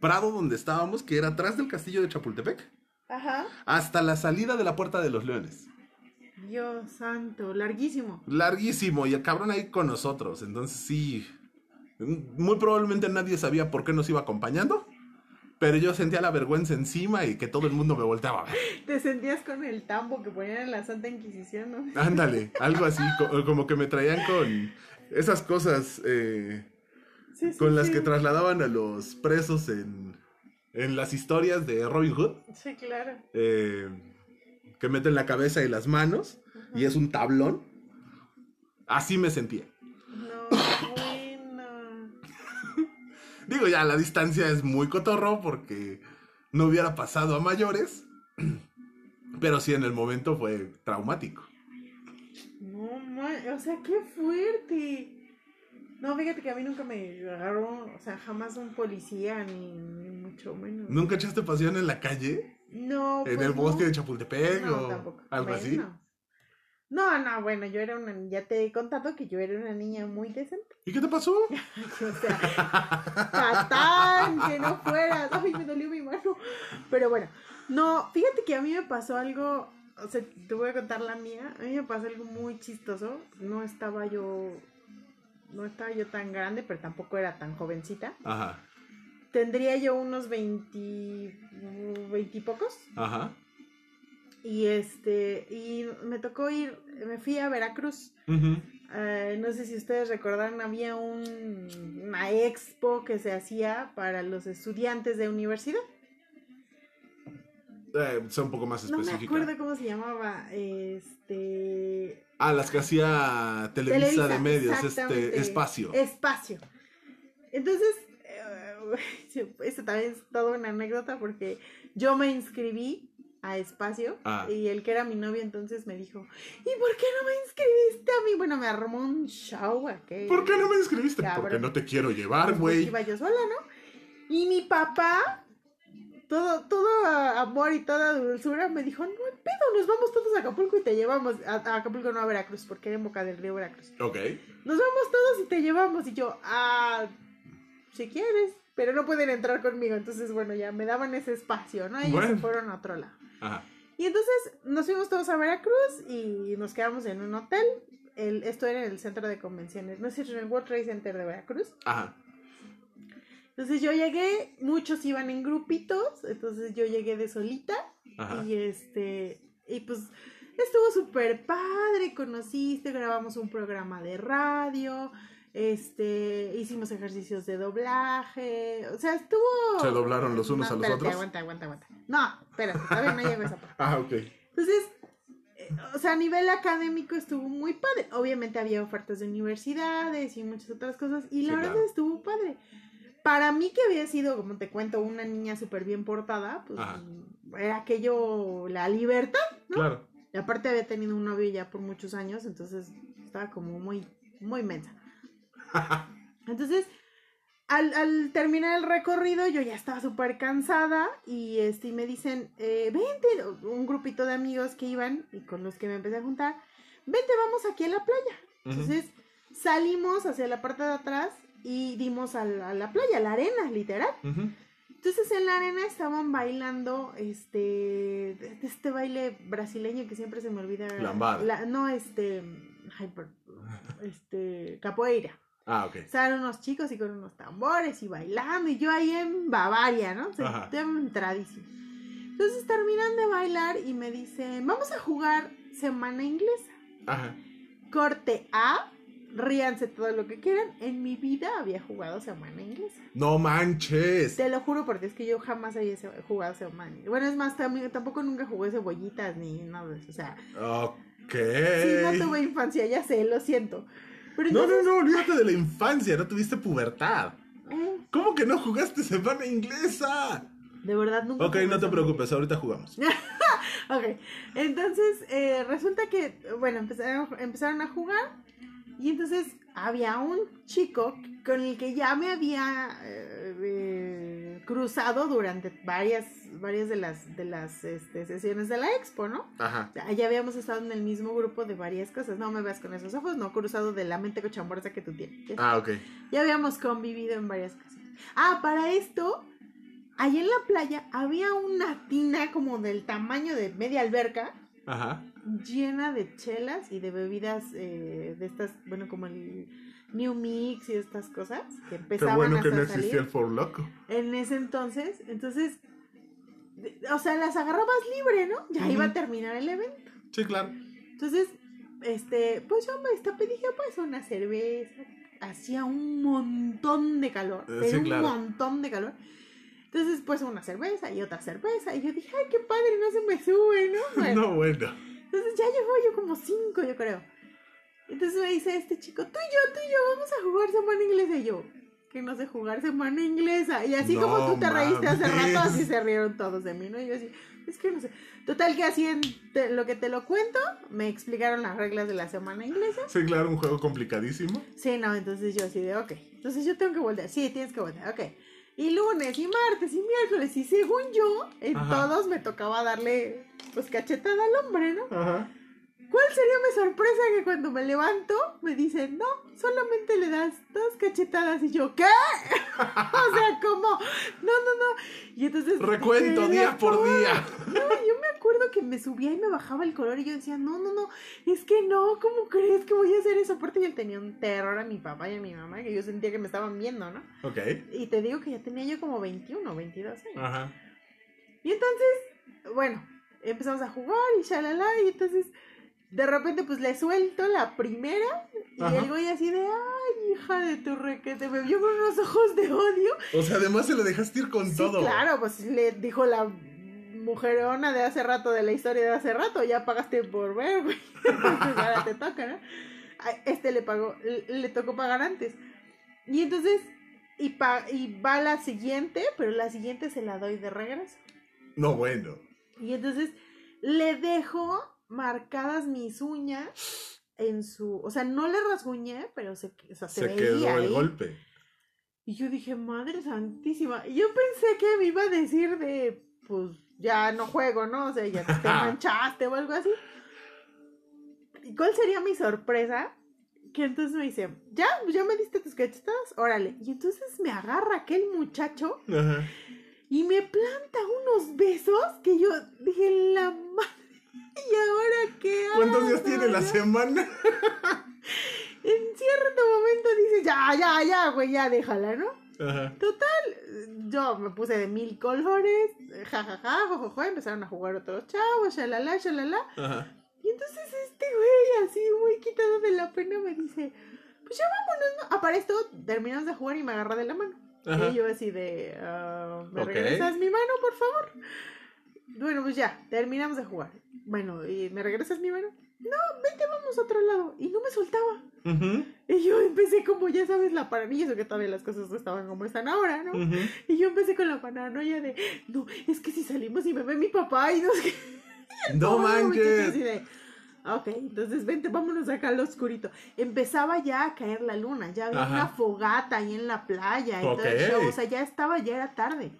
prado donde estábamos, que era atrás del castillo de Chapultepec, Ajá. hasta la salida de la puerta de los leones. Dios santo, larguísimo. Larguísimo, y el cabrón ahí con nosotros. Entonces sí, muy probablemente nadie sabía por qué nos iba acompañando. Pero yo sentía la vergüenza encima y que todo el mundo me volteaba a ver. Te sentías con el tambo que ponían en la Santa Inquisición, ¿no? Ándale, algo así, [laughs] co- como que me traían con esas cosas eh, Sí, sí, con las sí. que trasladaban a los presos en, en las historias de Robin Hood, Sí, claro. eh, que meten la cabeza y las manos y es un tablón. Así me sentía. Digo, ya la distancia es muy cotorro porque no hubiera pasado a mayores, pero sí en el momento fue traumático. No, ma- o sea, qué fuerte. No, fíjate que a mí nunca me agarró, o sea, jamás un policía, ni, ni mucho menos. ¿Nunca echaste pasión en la calle? No, ¿En pues el bosque no. de Chapultepec No, o tampoco. algo así? No, no, bueno, yo era una, ya te he contado que yo era una niña muy decente. ¿Y qué te pasó? [laughs] O sea, fatal, que no fueras. Ay, me dolió mi mano. Pero bueno, no, fíjate que a mí me pasó algo, o sea, te voy a contar la mía. A mí me pasó algo muy chistoso. No estaba yo, no estaba yo tan grande, pero tampoco era tan jovencita. Ajá, Tendría yo unos 20, 20 y pocos. ajá. Y este, y me tocó ir, me fui a Veracruz. Eh, no sé si ustedes recordan, había un, una expo que se hacía para los estudiantes de universidad. Eh, sea un poco más No me específica. acuerdo cómo se llamaba. Este. Ah, las que hacía Televisa, Televisa, de Medios, este espacio. Espacio. Entonces, eh, [laughs] esto también es toda una anécdota porque yo me inscribí a Espacio Ah. y el que era mi novio entonces me dijo, ¿y por qué no me inscribiste a mí? Bueno, me armó un show aquel. ¿Por qué no me inscribiste? Cabrón. Porque no te quiero llevar, Pues, güey. Iba yo sola, ¿no? Y mi papá, todo, todo amor y toda dulzura, me dijo, no hay pedo, nos vamos todos a Acapulco y te llevamos. A, a Acapulco no a Veracruz, porque era en Boca del Río Veracruz. Ok. Nos vamos todos y te llevamos. Y yo, ah, si quieres, pero no pueden entrar conmigo. Entonces, bueno, ya me daban ese espacio, ¿no? Ellos Bueno. se fueron a otro lado. Ajá. Y entonces nos fuimos todos a Veracruz y nos quedamos en un hotel. El, esto era en el centro de convenciones, no es cierto, en el World Trade Center de Veracruz. Ajá. Entonces yo llegué, muchos iban en grupitos, entonces yo llegué de solita Ajá. y este, y pues estuvo súper padre, conociste, grabamos un programa de radio, este, hicimos ejercicios de doblaje, o sea, estuvo... ¿Se doblaron los unos No, a los espérate, otros? Aguanta, aguanta, aguanta. No, espérate, todavía no llego a esa parte. [laughs] Ah, ok. Entonces, eh, o sea, a nivel académico estuvo muy padre. Obviamente había ofertas de universidades y muchas otras cosas. Y la verdad claro. estuvo padre. Para mí que había sido, como te cuento, una niña súper bien portada, pues Ajá. era aquello, la libertad. ¿no? Claro. Y aparte había tenido un novio ya por muchos años, entonces estaba como muy, muy mensa. [laughs] Entonces, al, al terminar el recorrido, yo ya estaba súper cansada y, este, y me dicen, eh, vente, un grupito de amigos que iban y con los que me empecé a juntar, vente, vamos aquí a la playa. Entonces, salimos hacia la parte de atrás y dimos a la, a la playa, a la arena, literal. Entonces en la arena estaban bailando este este baile brasileño que siempre se me olvida. La- no, este, ay, per- este capoeira. Ah, ok. Estaban unos chicos y con unos tambores y bailando y yo ahí en Bavaria, ¿no? O sea, entradísimo. Entonces terminan de bailar y me dicen, vamos a jugar semana inglesa. Ajá. Corte A, ríanse todo lo que quieran. En mi vida había jugado semana inglesa. No manches. Te lo juro porque es que yo jamás había jugado semana inglesa. Bueno, es más, tampoco nunca jugué cebollitas ni nada de eso. O sea, Ok. sí, no tuve infancia, ya sé, lo siento. Pero No, no, no, olvídate de la infancia, no tuviste pubertad. eh, ¿Cómo que no jugaste semana inglesa? de verdad nunca. Ok, no te preocupes, ahorita jugamos. [laughs] Ok, entonces eh, resulta que, bueno, empezaron, empezaron a jugar y entonces había un chico con el que ya me había eh, eh, cruzado durante varias varias de las, de las este, sesiones de la expo, ¿no? Ajá. Ya habíamos estado en el mismo grupo de varias cosas. No me veas con esos ojos, no cruzado de la mente cochambrosa que tú tienes. Ya, Ah, ok. ya habíamos convivido en varias cosas. Ah, para esto, allá en la playa había una tina como del tamaño de media alberca Ajá. llena de chelas y de bebidas eh, de estas, bueno, como el New Mix y estas cosas que Qué empezaban bueno a que no salir existía el For Loco. en ese entonces. Entonces, o sea, las agarrabas libre, ¿no? Ya iba a terminar el evento. Sí, claro. Entonces, este, pues yo me destapé y dije, pues una cerveza. Hacía un montón de calor, Eh, sí, un claro. montón de calor. Entonces, pues una cerveza y otra cerveza. Y yo dije, ay, qué padre, no se me sube, ¿no? [laughs] Bueno, No, bueno. entonces ya llevo yo como cinco, yo creo. Entonces me dice este chico, tú y yo, tú y yo, vamos a jugar semana inglesa. Y yo, que no sé jugar semana inglesa. Y así No como tú te reíste hace rato, así se rieron todos de mí, ¿no? Y yo así, es que no sé. Total que así en te- lo que te lo cuento, me explicaron las reglas de la semana inglesa. Sí, claro, un juego complicadísimo. Sí, no, entonces yo así de, ok. Entonces yo tengo que voltear. Sí, tienes que voltear, ok. Y lunes, y martes, y miércoles, y según yo, en Ajá. todos me tocaba darle, pues, cachetada al hombre, ¿no? Ajá. ¿Cuál sería mi sorpresa que cuando me levanto me dicen, no, solamente le das dos cachetadas y yo, ¿qué? [laughs] o sea, como, no, no, no. Y entonces... Recuento día por día. [laughs] No, yo me acuerdo que me subía y me bajaba el color y yo decía, no, no, no, es que no, ¿cómo crees que voy a hacer eso? Aparte yo tenía un terror a mi papá y a mi mamá que yo sentía que me estaban viendo, ¿no? Ok. Y te digo que ya tenía yo como 21, 22 años. Ajá. Y entonces, bueno, empezamos a jugar y shalala, y entonces de repente pues le suelto la primera y Ajá. el güey así de, ay, hija de tu requete, me vio con unos ojos de odio. O sea, además se lo dejaste ir con Sí, todo. claro, pues le dijo la mujerona de hace rato, de la historia de hace rato, ya pagaste por ver, güey. Entonces [laughs] ahora te toca, ¿no? A Este le pagó, le, le tocó pagar antes. Y entonces, y, pa- y va la siguiente, pero la siguiente se la doy de regreso. No, bueno. Y entonces le dejo marcadas mis uñas en su, o sea, no le rasguñé, pero se, o sea, se, Se, quedó el ahí. golpe. Y yo dije, madre santísima. Y yo pensé que me iba a decir de, pues, ya no juego, ¿no? O sea, ya te [laughs] manchaste o algo así. ¿Y cuál sería mi sorpresa? Que entonces me dice, ya, ya me diste tus cachetadas, órale. Y entonces me agarra aquel muchacho Ajá. y me planta unos besos que yo dije, la ¿y ahora qué hago? ¿Cuántos días tiene la no?". semana? [laughs] En cierto momento dice, ya, ya, ya, güey, ya déjala, ¿no? Ajá. Yo me puse de mil colores, jajaja, jojojo, empezaron a jugar otros chavos, shalala, shalala. Ajá. Y entonces este güey, así muy quitado de la pena, me dice, pues ya vámonos, ¿no? Ah, para esto terminamos de jugar y me agarra de la mano. Ajá. Y yo así de, ah, ¿me Ok. regresas mi mano, por favor? Bueno, pues ya, terminamos de jugar. Bueno, ¿y me regresas mi mano? No, vete, vamos a otro lado. Y no me soltaba. Y yo empecé como, ya sabes, la paranoia, eso que todavía las cosas no estaban como están ahora, ¿no? Y yo empecé con la paranoia de, no, es que si salimos y me ve mi papá y no sé qué. [laughs] No manches. de, ok, entonces vente, vámonos acá al oscurito. Empezaba ya a caer la luna, ya había Ajá. una fogata ahí en la playa y todo el Ok. show, o sea, ya estaba, ya era tarde.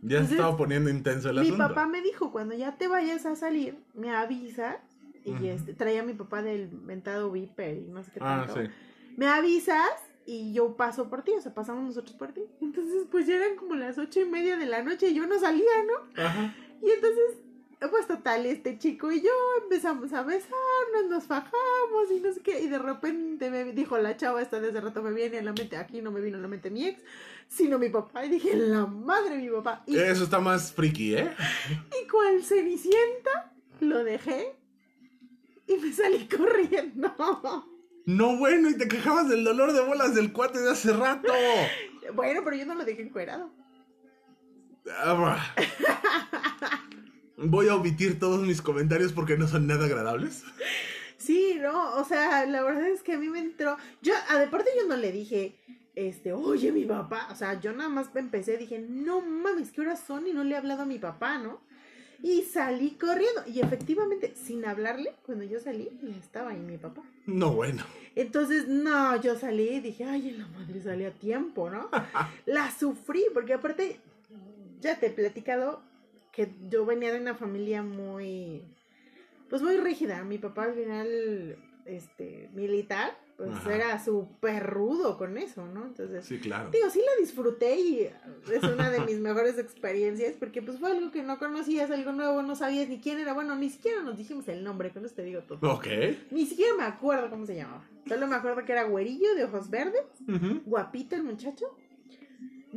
Ya se estaba poniendo intenso el mi asunto. papá me dijo, cuando ya te vayas a salir, me avisas. Y Ujú. este, traía a mi papá del mentado Viper y no sé qué Ah, tanto. sí. Me avisas y yo paso por ti, o sea, pasamos nosotros por ti. Entonces, pues ya eran como las ocho y media de la noche y yo no salía, ¿no? Ajá. Y entonces, pues total, este chico y yo empezamos a besarnos, nos fajamos y no sé qué. Y de repente me dijo la chava, esta desde rato me viene a la mente, aquí no me vino a la mente mi ex, sino mi papá. Y dije, la madre de mi papá. Y, Eso está más friki, ¿eh? y cual cenicienta, lo dejé y me salí corriendo. No, bueno, y te quejabas del dolor de bolas del cuate de hace rato. Bueno, pero yo no lo dejé encuerado. Ah, Voy a omitir todos mis comentarios porque no son nada agradables. Sí, no, o sea, la verdad es que a mí me entró. Yo, aparte, yo no le dije, este, oye, mi papá. O sea, yo nada más empecé, dije, no mames, ¿qué horas son? Y no le he hablado a mi papá, ¿no? Y salí corriendo. Y efectivamente, sin hablarle, cuando yo salí, ya estaba ahí mi papá. No, bueno. Entonces, no, yo salí y dije, ay, en la madre salí a tiempo, ¿no? [laughs] la sufrí, porque aparte, ya te he platicado, que yo venía de una familia muy, pues muy rígida. Mi papá al final, este, militar, pues Ajá. era súper rudo con eso, ¿no? Entonces, Sí, claro. digo, sí la disfruté y es una de mis [laughs] mejores experiencias porque pues fue algo que no conocías, algo nuevo, no sabías ni quién era. Bueno, ni siquiera nos dijimos el nombre, con eso te digo todo. Ok. Ni siquiera me acuerdo cómo se llamaba. Solo me acuerdo que era güerillo, de ojos verdes, Ujú. guapito el muchacho.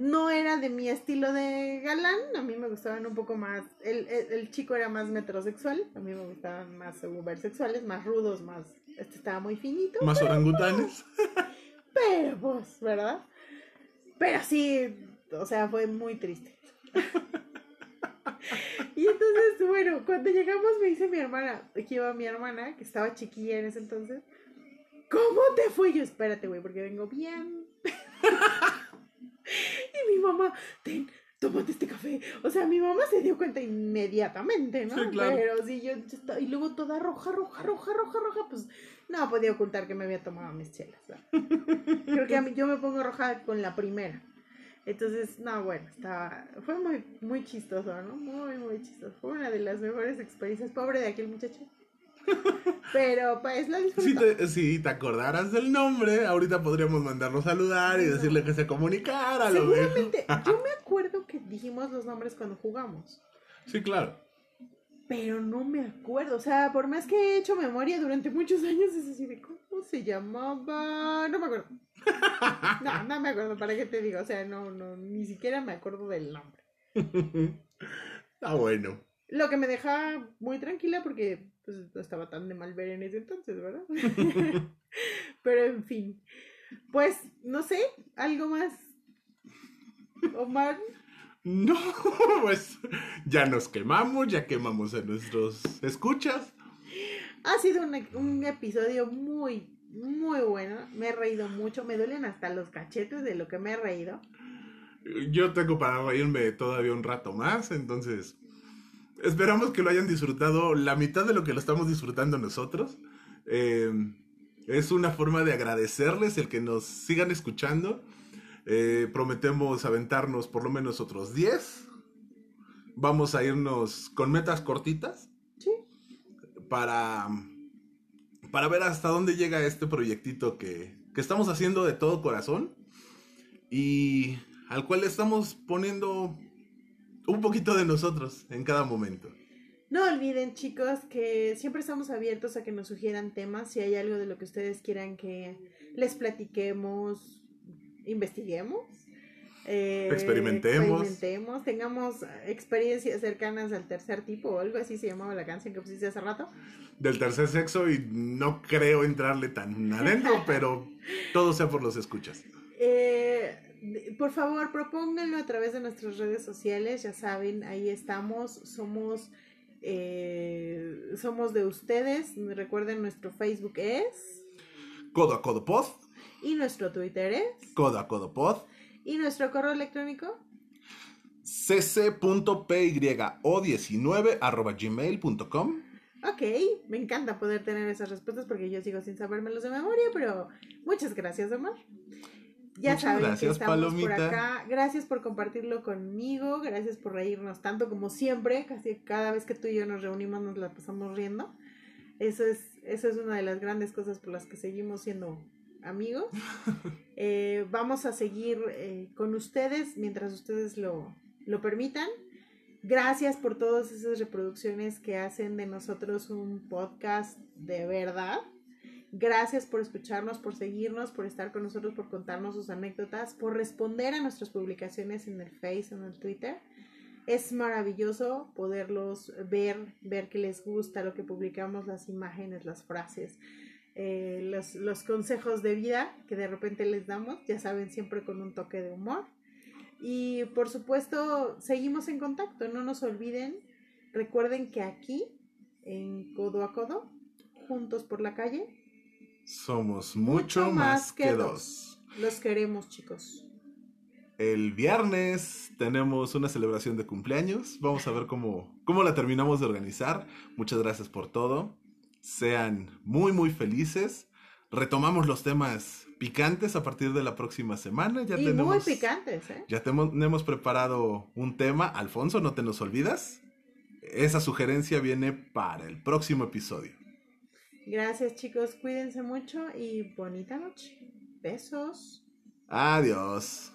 No era de mi estilo de galán, a mí me gustaban un poco más, el, el, el chico era más metrosexual, a mí me gustaban más ubersexuales, más rudos, más, este estaba muy finito, Más orangutanes. [laughs] pero pues, ¿verdad? Pero sí, o sea, fue muy triste. [laughs] y entonces, bueno, cuando llegamos me dice mi hermana, aquí iba mi hermana, que estaba chiquilla en ese entonces, ¿cómo te fue? Yo, espérate, güey, porque vengo bien. [laughs] mi mamá, ten, tómate este café. O sea, mi mamá se dio cuenta inmediatamente, ¿no? Sí, claro. Pero sí, yo, yo estaba- y luego toda roja, roja, roja, roja, roja, pues no podía ocultar que me había tomado mis chelas. Creo que a mí, yo me pongo roja con la primera. Entonces, no, bueno, estaba, fue muy, muy chistoso, ¿no? Muy, muy chistoso. Fue una de las mejores experiencias. Pobre de aquel muchacho. Pero, pues, la. Si te, si te acordaras del nombre, ahorita podríamos mandarlo a saludar y decirle que se comunicara. lo. Seguramente, [laughs] yo me acuerdo que dijimos los nombres cuando jugamos. Sí, claro. Pero no me acuerdo. O sea, por más que he hecho memoria durante muchos años, es así de cómo se llamaba. No me acuerdo. [laughs] No, no me acuerdo, ¿para qué te digo? O sea, no, no, ni siquiera me acuerdo del nombre. [laughs] Ah, bueno. Lo que me deja muy tranquila porque pues, no estaba tan de mal ver en ese entonces, ¿verdad? [laughs] Pero en fin. Pues, no sé, algo más. Omar. No, [laughs] pues ya nos quemamos, ya quemamos a nuestros escuchas. Ha sido un, un episodio muy, muy bueno. Me he reído mucho. Me duelen hasta los cachetes de lo que me he reído. Yo tengo para reírme todavía un rato más, entonces esperamos que lo hayan disfrutado la mitad de lo que lo estamos disfrutando nosotros. Eh, es una forma de agradecerles el que nos sigan escuchando. Eh, prometemos aventarnos por lo menos otros 10. Vamos a irnos con metas cortitas Sí. para, para ver hasta dónde llega este proyectito que, que estamos haciendo de todo corazón y al cual estamos poniendo un poquito de nosotros en cada momento. No olviden, chicos, que siempre estamos abiertos a que nos sugieran temas. Si hay algo de lo que ustedes quieran que les platiquemos, investiguemos. eh, Experimentemos. experimentemos, tengamos experiencias cercanas al tercer tipo o algo así se llamaba la canción que pusiste hace rato. Del tercer sexo y no creo entrarle tan adentro, [laughs] pero todo sea por los escuchas. Eh, por favor, propónganlo a través de nuestras redes sociales. Ya saben, ahí estamos. Somos, eh, somos de ustedes. Recuerden, nuestro Facebook es. Codo a codo pod, Y nuestro Twitter es. codo a codo pod, Y nuestro correo electrónico. cc.pyo19 arroba gmail.com. Ok, me encanta poder tener esas respuestas porque yo sigo sin sabérmelos de memoria, pero muchas gracias, Omar. Ya Muchas saben que gracias, estamos por acá. Gracias por compartirlo conmigo, gracias por reírnos tanto como siempre. Casi cada vez que tú y yo nos reunimos nos la pasamos riendo. Eso es, eso es una de las grandes cosas por las que seguimos siendo amigos. [laughs] Eh, vamos a seguir eh, con ustedes mientras ustedes lo, lo permitan. Gracias por todas esas reproducciones que hacen de nosotros un podcast de verdad. Gracias por escucharnos, por seguirnos, por estar con nosotros, por contarnos sus anécdotas, por responder a nuestras publicaciones en el Face, en el Twitter. Es maravilloso poderlos ver, ver que les gusta lo que publicamos, las imágenes, las frases, eh, los, los consejos de vida que de repente les damos, ya saben, siempre con un toque de humor. Y por supuesto, seguimos en contacto, no nos olviden. Recuerden que aquí, en Codo a Codo, juntos por la calle, Somos mucho, más que dos. los queremos, chicos. El viernes tenemos una celebración de cumpleaños. Vamos a ver cómo, cómo la terminamos de organizar. Muchas gracias por todo. Sean muy, muy felices. Retomamos los temas picantes a partir de la próxima semana. Ya y tenemos, muy picantes, ¿eh? Ya tenemos preparado un tema. Alfonso, no te nos olvidas. esa sugerencia viene para el próximo episodio. Gracias chicos, cuídense mucho y bonita noche. Besos. Adiós.